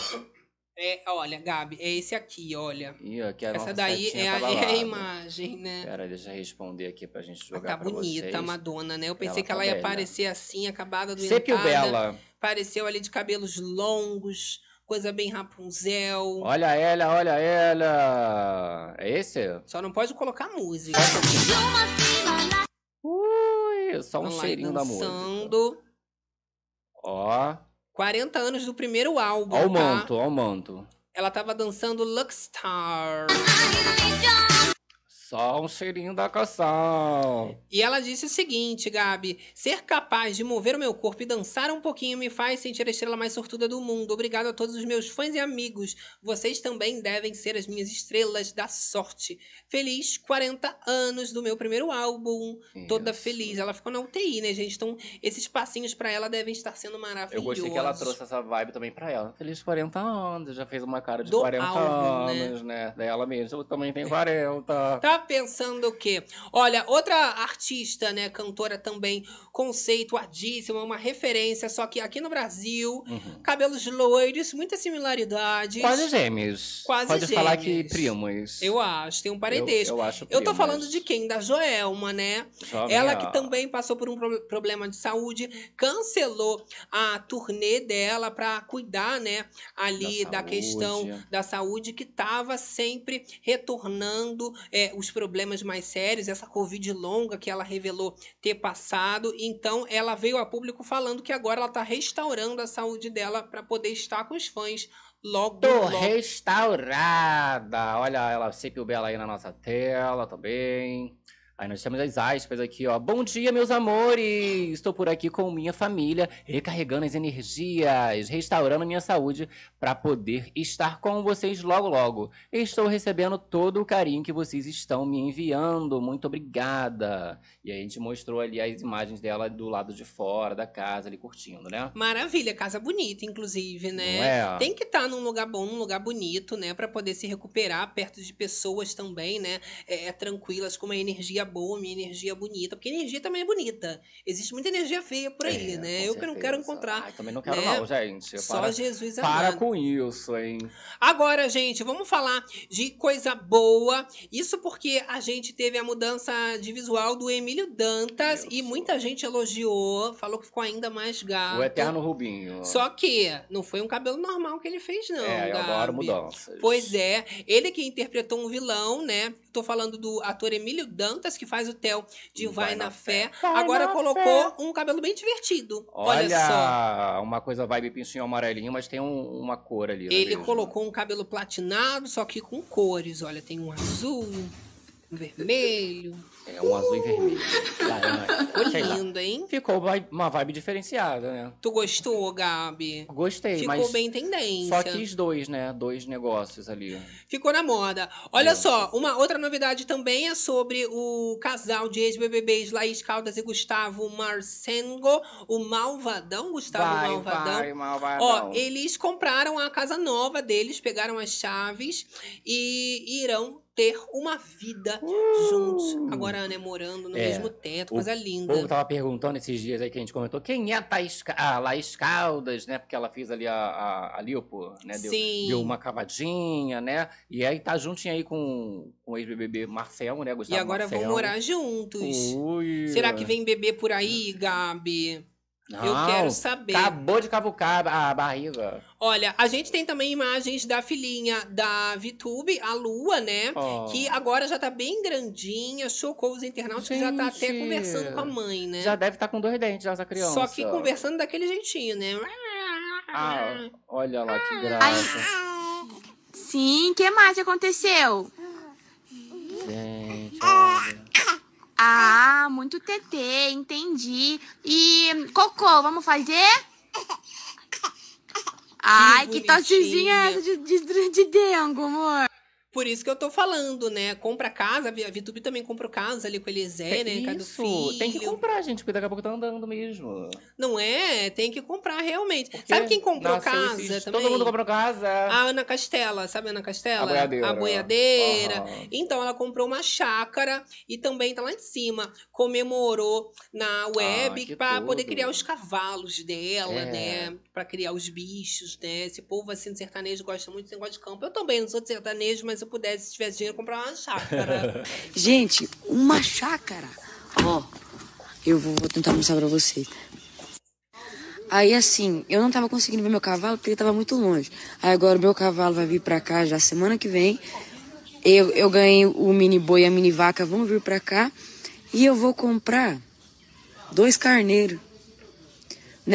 É, olha, Gabi, é esse aqui, olha. Ih, aqui a Essa daí é a, tá é a balada. imagem, né? Pera, deixa eu responder aqui pra gente jogar Tá pra bonita vocês. a Madonna, né? Eu pensei Ela que tá ela ia bela. aparecer assim, acabada do Sepio Bela. Apareceu ali de cabelos longos, coisa bem Rapunzel. Olha ela, olha ela. É esse? Só não pode colocar música. Ui, só um Vamos lá, cheirinho da música. Ó, 40 anos do primeiro álbum, ó o tá? manto, ó o manto. Ela tava dançando Luckstar. Só um cheirinho da canção. E ela disse o seguinte, Gabi: ser capaz de mover o meu corpo e dançar um pouquinho me faz sentir a estrela mais sortuda do mundo. Obrigado a todos os meus fãs e amigos. Vocês também devem ser as minhas estrelas da sorte. Feliz 40 anos do meu primeiro álbum. Toda feliz. Ela ficou na UTI, né, gente? Então, esses passinhos pra ela devem estar sendo maravilhosos. Eu gostei que ela trouxe essa vibe também pra ela. Feliz 40 anos, já fez uma cara de Do 40 álbum, né? anos, né? Dela mesmo, eu também tenho 40. Tá pensando o quê? Olha, outra artista, né, cantora também conceituadíssima, uma referência, só que aqui no Brasil, Uhum. cabelos loiros, muitas similaridades. Quase gêmeos. Quase Pode falar que gêmeos. primos. Eu acho, tem um parentesco. Eu, eu acho Eu tô primos. falando de quem? Da Joelma, né? Joelma. Ela que também passou por um pro- problema de saúde, cancelou a turnê dela pra cuidar, né, ali da, saúde. questão da saúde que tava sempre retornando é, os problemas mais sérios, essa covid longa que ela revelou ter passado. Então, ela veio a público falando que agora ela tá restaurando a saúde dela pra poder estar com os fãs logo, Tô logo. restaurada. Olha ela, Sepio Bela aí na nossa tela também. Aí nós temos as aspas aqui, ó. Bom dia, meus amores! Estou por aqui com minha família, recarregando as energias, restaurando minha saúde para poder estar com vocês logo logo. Estou recebendo todo o carinho que vocês estão me enviando. Muito obrigada. E aí a gente mostrou ali as imagens dela do lado de fora da casa, ali curtindo, né? Maravilha, casa bonita, inclusive, né? É? Tem que estar num lugar bom, num lugar bonito, né? Pra poder se recuperar perto de pessoas também, né? É, é, tranquilas, com uma energia boa, uma energia bonita. Porque energia também é bonita. Existe muita energia feia por aí, É, né? Eu que não quero encontrar. Ai, também não quero né? não, gente. Só Para- Jesus Para amado. com isso, hein? Agora, gente, vamos falar de coisa boa. Isso porque a gente teve a mudança de visual do Emílio Dantas e muita gente elogiou, falou que ficou ainda mais gato. O Eterno Rubinho. Só que não foi um cabelo normal que ele fez, não. É, eu adoro mudanças. Pois é, ele que interpretou um vilão, né? Tô falando do ator Emílio Dantas, Lucas, que faz o Theo de Vai, Vai na, na Fé, Vai agora na colocou um cabelo bem divertido. Olha, Olha, só. uma coisa vibe pinchinho amarelinho, mas tem um- uma cor ali. não é Ele mesmo? colocou um cabelo platinado, só que com cores. Olha, tem um azul, um vermelho. É um azul e vermelho. Laranja. Ficou Sei lá. lindo, hein? Ficou vai- uma vibe diferenciada, né? Tu gostou, Gabi? Gostei, Ficou mas bem tendência. só quis dois, né? Dois negócios ali. Ficou na moda. Olha só, uma outra novidade também é sobre o casal de ex-BBBs Laís Caldas e Gustavo Marcengo, o Malvadão, Gustavo Vai, Malvadão. vai, malvadão. Ó, eles compraram a casa nova deles, pegaram as chaves e irão ter uma vida juntos. Agora, né, morando no Uh! É, mesmo teto, coisa O linda. povo tava perguntando esses dias aí que a gente comentou quem é a Thaís, a Laís Caldas, né? Porque ela fez ali a, a, a Lipo, né? Deu, Sim. deu uma cavadinha, né? E aí tá juntinho aí com, com o ex-BBB Marcel, né? E Gustavo agora vão Marcel. morar juntos. Ui. Será que vem bebê por aí, Gabi? Eu Não, quero saber. Acabou de cavucar a barriga. Olha, a gente tem também imagens da filhinha da VTube, a Lua, né? Oh. Que agora já tá bem grandinha, chocou os internautas que já tá até Gente, conversando com a mãe, né? Já deve estar com dois dentes, já, essa criança. Só que conversando daquele jeitinho, né? Ah, olha lá que graça. Sim, o que mais aconteceu? Gente. Ah, muito TT, entendi. E cocô, vamos fazer? Ai, que tossezinha é essa de, de, de dengo, amor? Por isso que eu tô falando, né? Compra casa, a VTube também comprou casa ali com o Eliezer, né? Cada Isso, filho. tem que comprar, gente, porque daqui a pouco tá andando mesmo. Não é? Tem que comprar realmente. Sabe quem comprou casa esses- também? Todo mundo comprou casa. A Ana Castela, sabe a Ana Castela? A boiadeira. A boiadeira. Aham. Então ela comprou uma chácara e também tá lá em cima. Comemorou na web Ah, pra poder criar os cavalos dela, É. né? Pra criar os bichos, né? Esse povo assim de sertanejo gosta muito desse negócio de campo. Eu também não sou de sertanejo, mas se eu pudesse, se tivesse dinheiro, comprar uma chácara. Gente, uma chácara. Ó, eu vou, vou tentar mostrar pra vocês. Aí assim, eu não tava conseguindo ver meu cavalo porque ele tava muito longe. Aí agora o meu cavalo vai vir pra cá já semana que vem. Eu, eu ganhei o mini boi e a mini vaca vão vir pra cá. E eu vou comprar dois carneiros.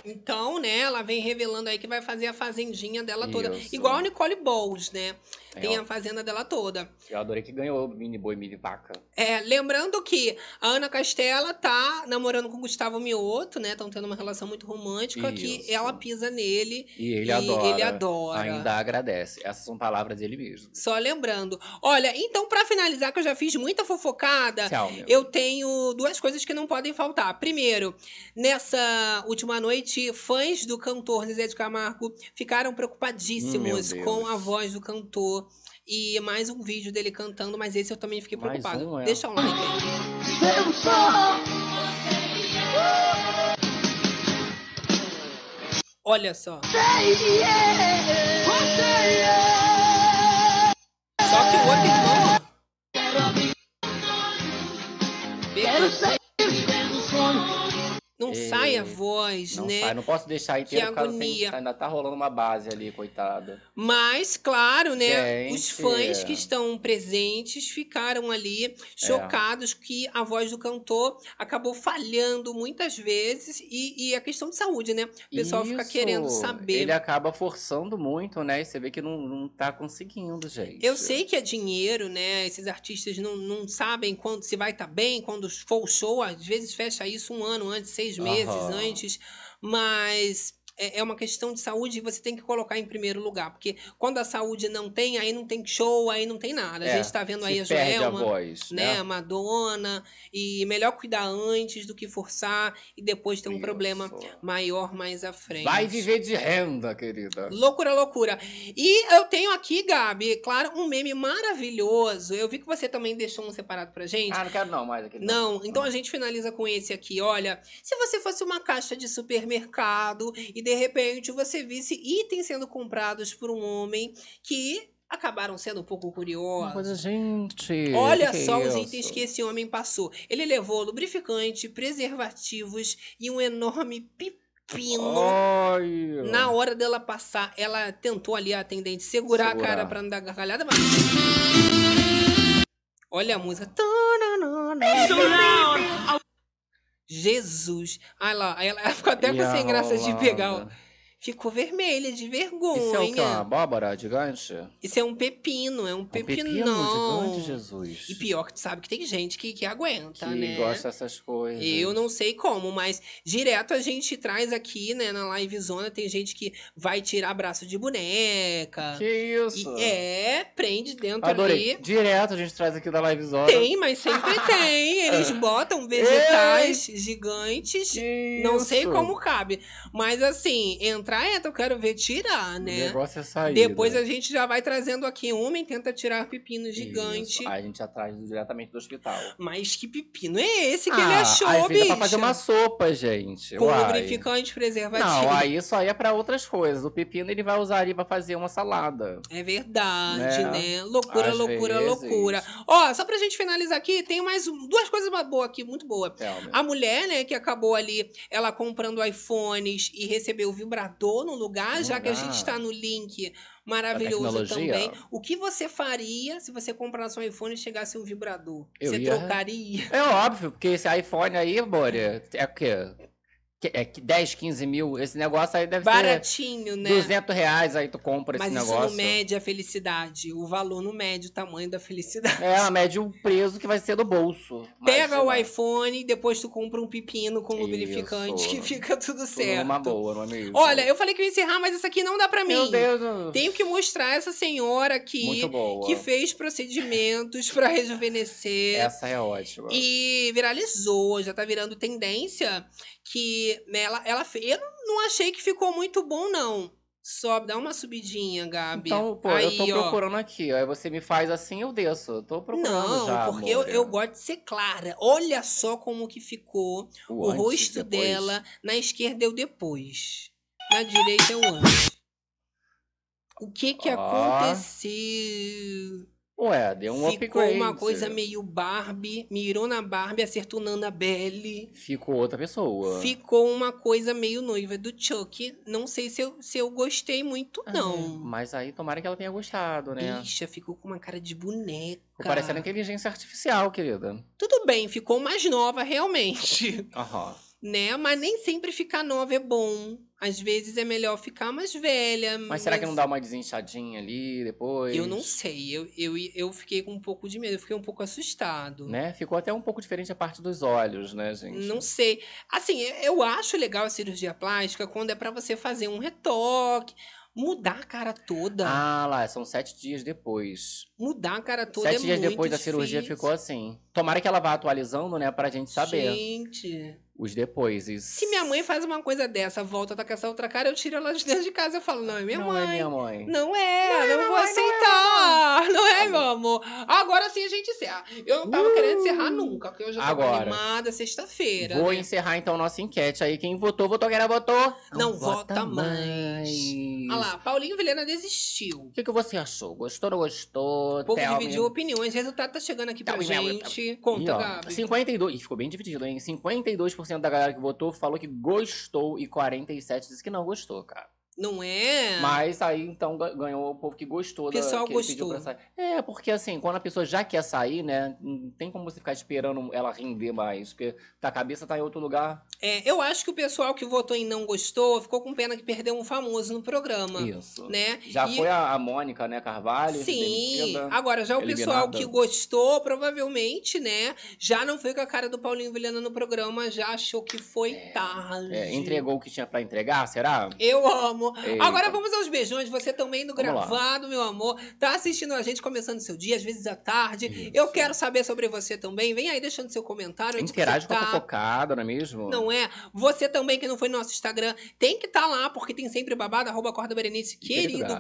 Então, né, ela vem revelando aí que vai fazer a fazendinha dela toda. Isso. Igual a Nicole Bowles, né? É, Tem ó. a fazenda dela toda. Eu adorei que ganhou mini boi, mini vaca. É, lembrando que a Ana Castela tá namorando com o Gustavo Mioto, né? Estão tendo uma relação muito romântica que Isso. ela pisa nele E ele e adora. ele adora. Ainda agradece. Essas são palavras dele mesmo. Só lembrando. Olha, então pra finalizar, que eu já fiz muita fofocada, Tchau, eu tenho duas coisas que não podem faltar. Primeiro, nessa última noite, fãs do cantor Zezé de Camargo ficaram Hum, preocupadíssimos Deus. com a voz do cantor. E mais um vídeo dele cantando, mas esse eu também fiquei Mais preocupada. um, é? Deixa o like aí. Eu sou. Olha só. Só que o outro irmão. Quero ser Não É, sai a voz, Não né? sai, não posso deixar inteiro Que agonia. que ainda tá rolando uma base ali, coitada. Mas, claro, né? Os Gente. fãs que estão presentes ficaram ali É. chocados que a voz do cantor acabou falhando muitas vezes e, e a questão de saúde, né? O pessoal fica Isso. querendo saber. Ele acaba forçando muito, né? E você vê que não, não tá conseguindo, gente. Eu sei que é dinheiro, né? Esses artistas não, não sabem quando se vai estar bem, quando for o show, às vezes fecha isso um ano antes, seis meses Aham. antes, mas é é uma questão de saúde e você tem que colocar em primeiro lugar, porque quando a saúde não tem, aí não tem show, aí não tem nada. A É, gente tá vendo aí a perde a Joelma, voz, né? né? A Madonna, e melhor cuidar antes do que forçar e depois ter um problema maior mais à frente. Vai viver de renda, querida. Loucura, loucura. E eu tenho aqui, Gabi, claro, um meme maravilhoso. Eu vi que você também deixou um separado pra gente. Ah, não quero não mais aqui. Não, então a gente finaliza com esse aqui. Olha, se você fosse uma caixa de supermercado e de repente você visse itens sendo comprados por um homem que acabaram sendo um pouco curiosos. Coisa, gente. Olha que que só é os isso? itens que esse homem passou. Ele levou lubrificante, preservativos e um enorme pepino. Ai. Na hora dela passar, ela tentou ali a atendente segurar, Segurar. a cara pra não dar gargalhada, mas. Olha a música. Tananana. Jesus. Ai lá, aí ela ficou até com sem graça de pegar. Ficou vermelha de vergonha. Isso é o que? Uma abóbora gigante? Isso é um pepino, é um Um pepino pepinão. gigante, Jesus. E pior que tu sabe que tem gente que, que aguenta, que né? gosta dessas coisas. Eu não sei como, mas direto a gente traz aqui, né, na live zona, tem gente que vai tirar braço de boneca. Que isso? E- é, prende dentro Adorei. ali. Direto a gente traz aqui da Live Zona. Tem, mas sempre tem. Eles botam vegetais gigantes. Não sei isso? como cabe. Mas assim, entrar, entra, eu quero ver tirar, O né? negócio é sair. Depois a gente já vai trazendo aqui e tenta tirar pepino gigante. Aí a gente já traz diretamente do hospital. Mas que pepino é esse que Ah, ele achou, vezes bicho? é pra fazer uma sopa, gente. Com Uai. lubrificante preservativo. Não, aí isso aí é pra outras coisas. O pepino ele vai usar ali pra fazer uma salada. É verdade, Né? né? Loucura, Às loucura, vezes. loucura. Ó, só pra gente finalizar aqui, tem mais duas coisas boas aqui, muito boa. Thelma. A mulher, né, que acabou ali, ela comprando iPhones e recebeu o no lugar, já que a gente está no link maravilhoso também. O que você faria se você comprasse um iPhone e chegasse um vibrador? Eu você ia- trocaria? É óbvio, porque esse iPhone aí, Bora, é o quê? É que 10, 15 mil. Esse negócio aí deve Baratinho, ser né? 200 reais aí tu compra Mas esse isso negócio. não mede a felicidade. O valor não mede o tamanho da felicidade. É, ela mede o preço que vai ser do bolso. Mas, Pega o iPhone e depois tu compra um pepino com lubrificante Isso. que fica tudo tudo certo. numa boa, não é mesmo? Olha, eu falei que ia encerrar, mas isso aqui não dá pra mim. Meu Deus. Tenho que mostrar essa senhora aqui que fez procedimentos pra rejuvenescer. Essa é ótima. E viralizou, já tá virando tendência que né, ela, ela. Eu não- achei que ficou muito bom, não. Sobe, dá uma subidinha, Gabi. Então, pô, Aí, eu tô ó. procurando aqui. Aí você me faz assim, eu desço. Eu tô procurando Não, já, porque eu, eu gosto de ser clara. Olha só como que ficou O o, antes, rosto depois. dela. Na esquerda o depois. Na direita o antes. O que que aconteceu? Ué, deu um Ficou upgrade. uma coisa meio Barbie. Mirou na Barbie, acertou na Annabelle. Ficou outra pessoa. Ficou uma coisa meio noiva do Chuck. Não sei se eu, se eu gostei muito, não. Mas aí tomara que ela tenha gostado, né? Bicha, ficou com uma cara de boneca. Ficou parecendo inteligência artificial, querida. Tudo bem, ficou mais nova realmente. Aham. né? Mas nem sempre ficar nova é bom. Às vezes é melhor ficar mais velha. Mas será que não dá uma desinchadinha ali depois? Eu não sei. Eu, eu, eu fiquei com um pouco de medo. Eu fiquei um pouco assustado. Né? Ficou até um pouco diferente a parte dos olhos, né, gente? Não sei. Assim, eu acho legal a cirurgia plástica quando é pra você fazer um retoque, mudar a cara toda. Ah, lá, são sete dias depois. Mudar a cara toda Sete é dias depois da cirurgia difícil. ficou assim. Tomara que ela vá atualizando, né, pra gente saber Gente. Os depois. E... Se minha mãe faz uma coisa dessa, volta tá com essa outra cara, eu tiro ela de dentro de casa. Eu falo, não, é minha não mãe. é minha mãe. Não é, não, Não é, vou não é, não é, aceitar. Não é, meu amor. Agora sim a gente encerra. Eu não tava querendo encerrar nunca, porque eu já tava Agora. animada sexta-feira. Vou né? encerrar então nossa enquete aí. Quem votou, votou, quem não votou. Não vota mais. Olha lá, Paulinho Vilhena desistiu. O que, que você achou? Gostou ou não gostou? O povo Tell me. dividiu opiniões. O resultado tá chegando aqui pra Tell tell me, gente. E, Conta, ó, Gabi. 52, e ficou bem dividido, hein? 52% da galera que votou falou que gostou e 47% disse que não gostou, cara. Não é? Mas aí, então, ga- ganhou o povo que gostou. O pessoal da, que ele pediu gostou. pra sair. É, porque assim, quando a pessoa já quer sair, né? Não tem como você ficar esperando ela render mais. Porque a cabeça tá em outro lugar. É, eu acho que o pessoal que votou em não gostou ficou com pena que perdeu um famoso no programa. Isso. Né? Já E- foi a, a Mônica, né, Carvalho? Sim, agora já o pessoal eliminada. que gostou, provavelmente, né? Já não foi com a cara do Paulinho Vilhena no programa, já achou que foi tarde. É, entregou o que tinha pra entregar, será? Eu amo. Eita. Agora vamos aos beijões. Você também no Vamos lá. gravado, meu amor. Tá assistindo a gente começando seu dia, às vezes à tarde. Eu quero saber sobre você também. Vem aí deixando seu comentário. Interage com a tá. fofocada, não é mesmo? Não é? Você também que não foi no nosso Instagram, tem que estar lá, porque tem sempre babado, arroba Corda Berenice, Querido querido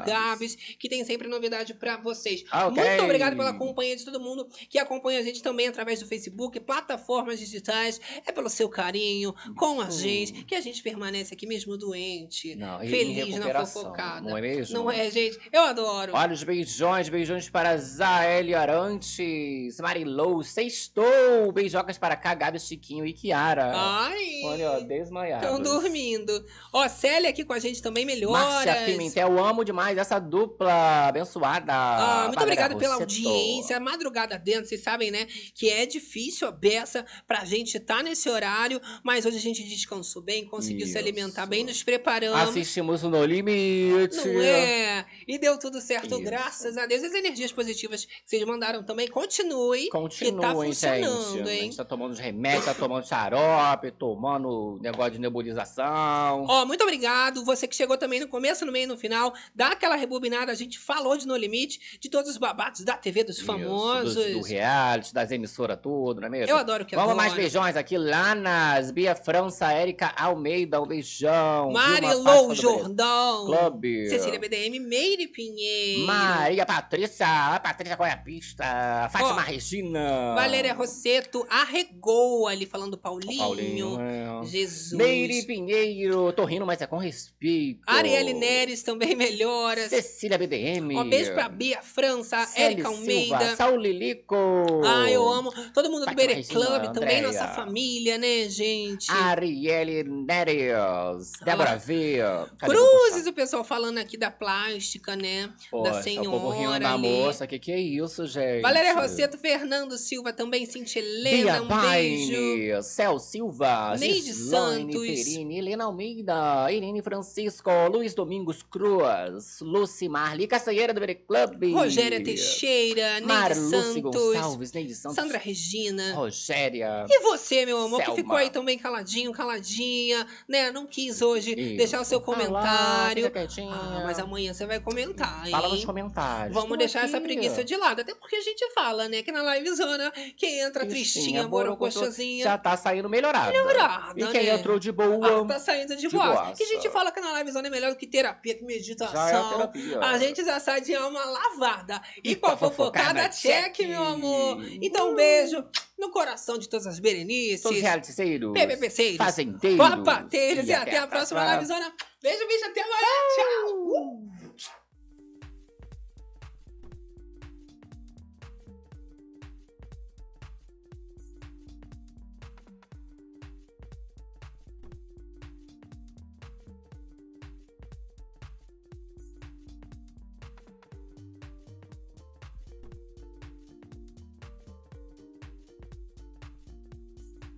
que tem sempre novidade pra vocês. Ah, ok. Muito obrigado pela companhia de todo mundo que acompanha a gente também através do Facebook, plataformas digitais. É pelo seu carinho com a gente, que a gente permanece aqui mesmo doente, Não, feliz, feliz na recuperação, fofocada. não é mesmo? Não é, gente? Eu adoro. Olha os beijões, beijões para Zaeli Arantes, Marilou, Sextou, beijocas para cá, Gabi, Chiquinho e Kiara. Ai. Olha, ó, desmaiados. Estão dormindo. Ó, Célia aqui com a gente também, melhoras. Márcia Pimentel, amo demais essa dupla abençoada. Ah, muito obrigada pela audiência. Madrugada dentro, vocês sabem, né? Que é difícil a beça pra gente estar nesse horário, mas hoje a gente descansou bem, conseguiu se Isso. alimentar bem, nos preparamos. Assistimos no Limite. Não é? E deu tudo certo, Isso. graças a Deus. As energias positivas que vocês mandaram também, continue. que tá Continuem, funcionando, gente. A hein? gente tá tomando os remédios, tá tomando xarope, tomando negócio de nebulização. Ó, muito obrigado. Você que chegou também no começo, no meio e no final. Dá aquela rebobinada. A gente falou de No Limite, de todos os babados da TV dos famosos. Isso, do, do reality, das emissoras, tudo, não é mesmo? Eu adoro que Vamos adoro. mais beijões aqui. Lanas, Bia França, Érica Almeida, um beijão. Marilou Vilma Do Jordão. Clube. Cecília BDM, Meire Pinheiro. Maria Patrícia, a Patrícia Goiapista, Fátima Ó, Regina. Valéria Rosseto arregou ali falando Paulinho. Paulinho, é. Jesus. Meire Pinheiro, tô rindo, mas é com respeito. Arielle Neres também melhoras. Cecília BDM. Ó, beijo pra Bia França, Érica Silva, Almeida. Saul Lilico. Ah, eu amo. Todo mundo do Fátima Bere Regina, Club, também nossa família, né, gente? Arielle Neres. Débora V. Cadê Cruzes, o pessoal falando aqui da plástica, né? Poxa, da senhora. povo rindo da moça. Que que é isso, gente? Valéria Rosseto, Fernando Silva também, Cintia Bia Helena, um beijo. Céu Silva, Neide Gislaine Santos. Perini, Helena Almeida, Irene Francisco, Luiz Domingos Cruz, Lucy Marli, Caçanheira do Bere Club. Rogéria Teixeira, Neide Marluce Santos. Gonçalves, Neide Santos. Sandra Regina. Rogéria. E você, meu amor, que Selma. ficou aí também caladinho, caladinha, né? Não quis hoje Isso. deixar o seu lá, comentário. fica quietinha. Ah, mas amanhã você vai comentar, hein? Fala nos comentários. Vamos deixar aqui. essa preguiça de lado. Até porque a gente fala, né? Que na livezona, quem entra tristinha, borocochazinha. Já tá saindo melhorada. Melhorada, E quem né? entrou de boa. Ah, tá saindo de, de boa. Que a gente fala que na livezona é melhor do que terapia, que meditação. Já é terapia. A gente já sai de alma lavada. E, com a fofocada, fofocada, check, check. meu amor. Então, um beijo no coração de todas as berenices. Todos os realiticeiros. PPPceiros. Fazendeiros. Papateiros. E, até, a próxima livezona. Beijo, bicho. Até amanhã. Tchau.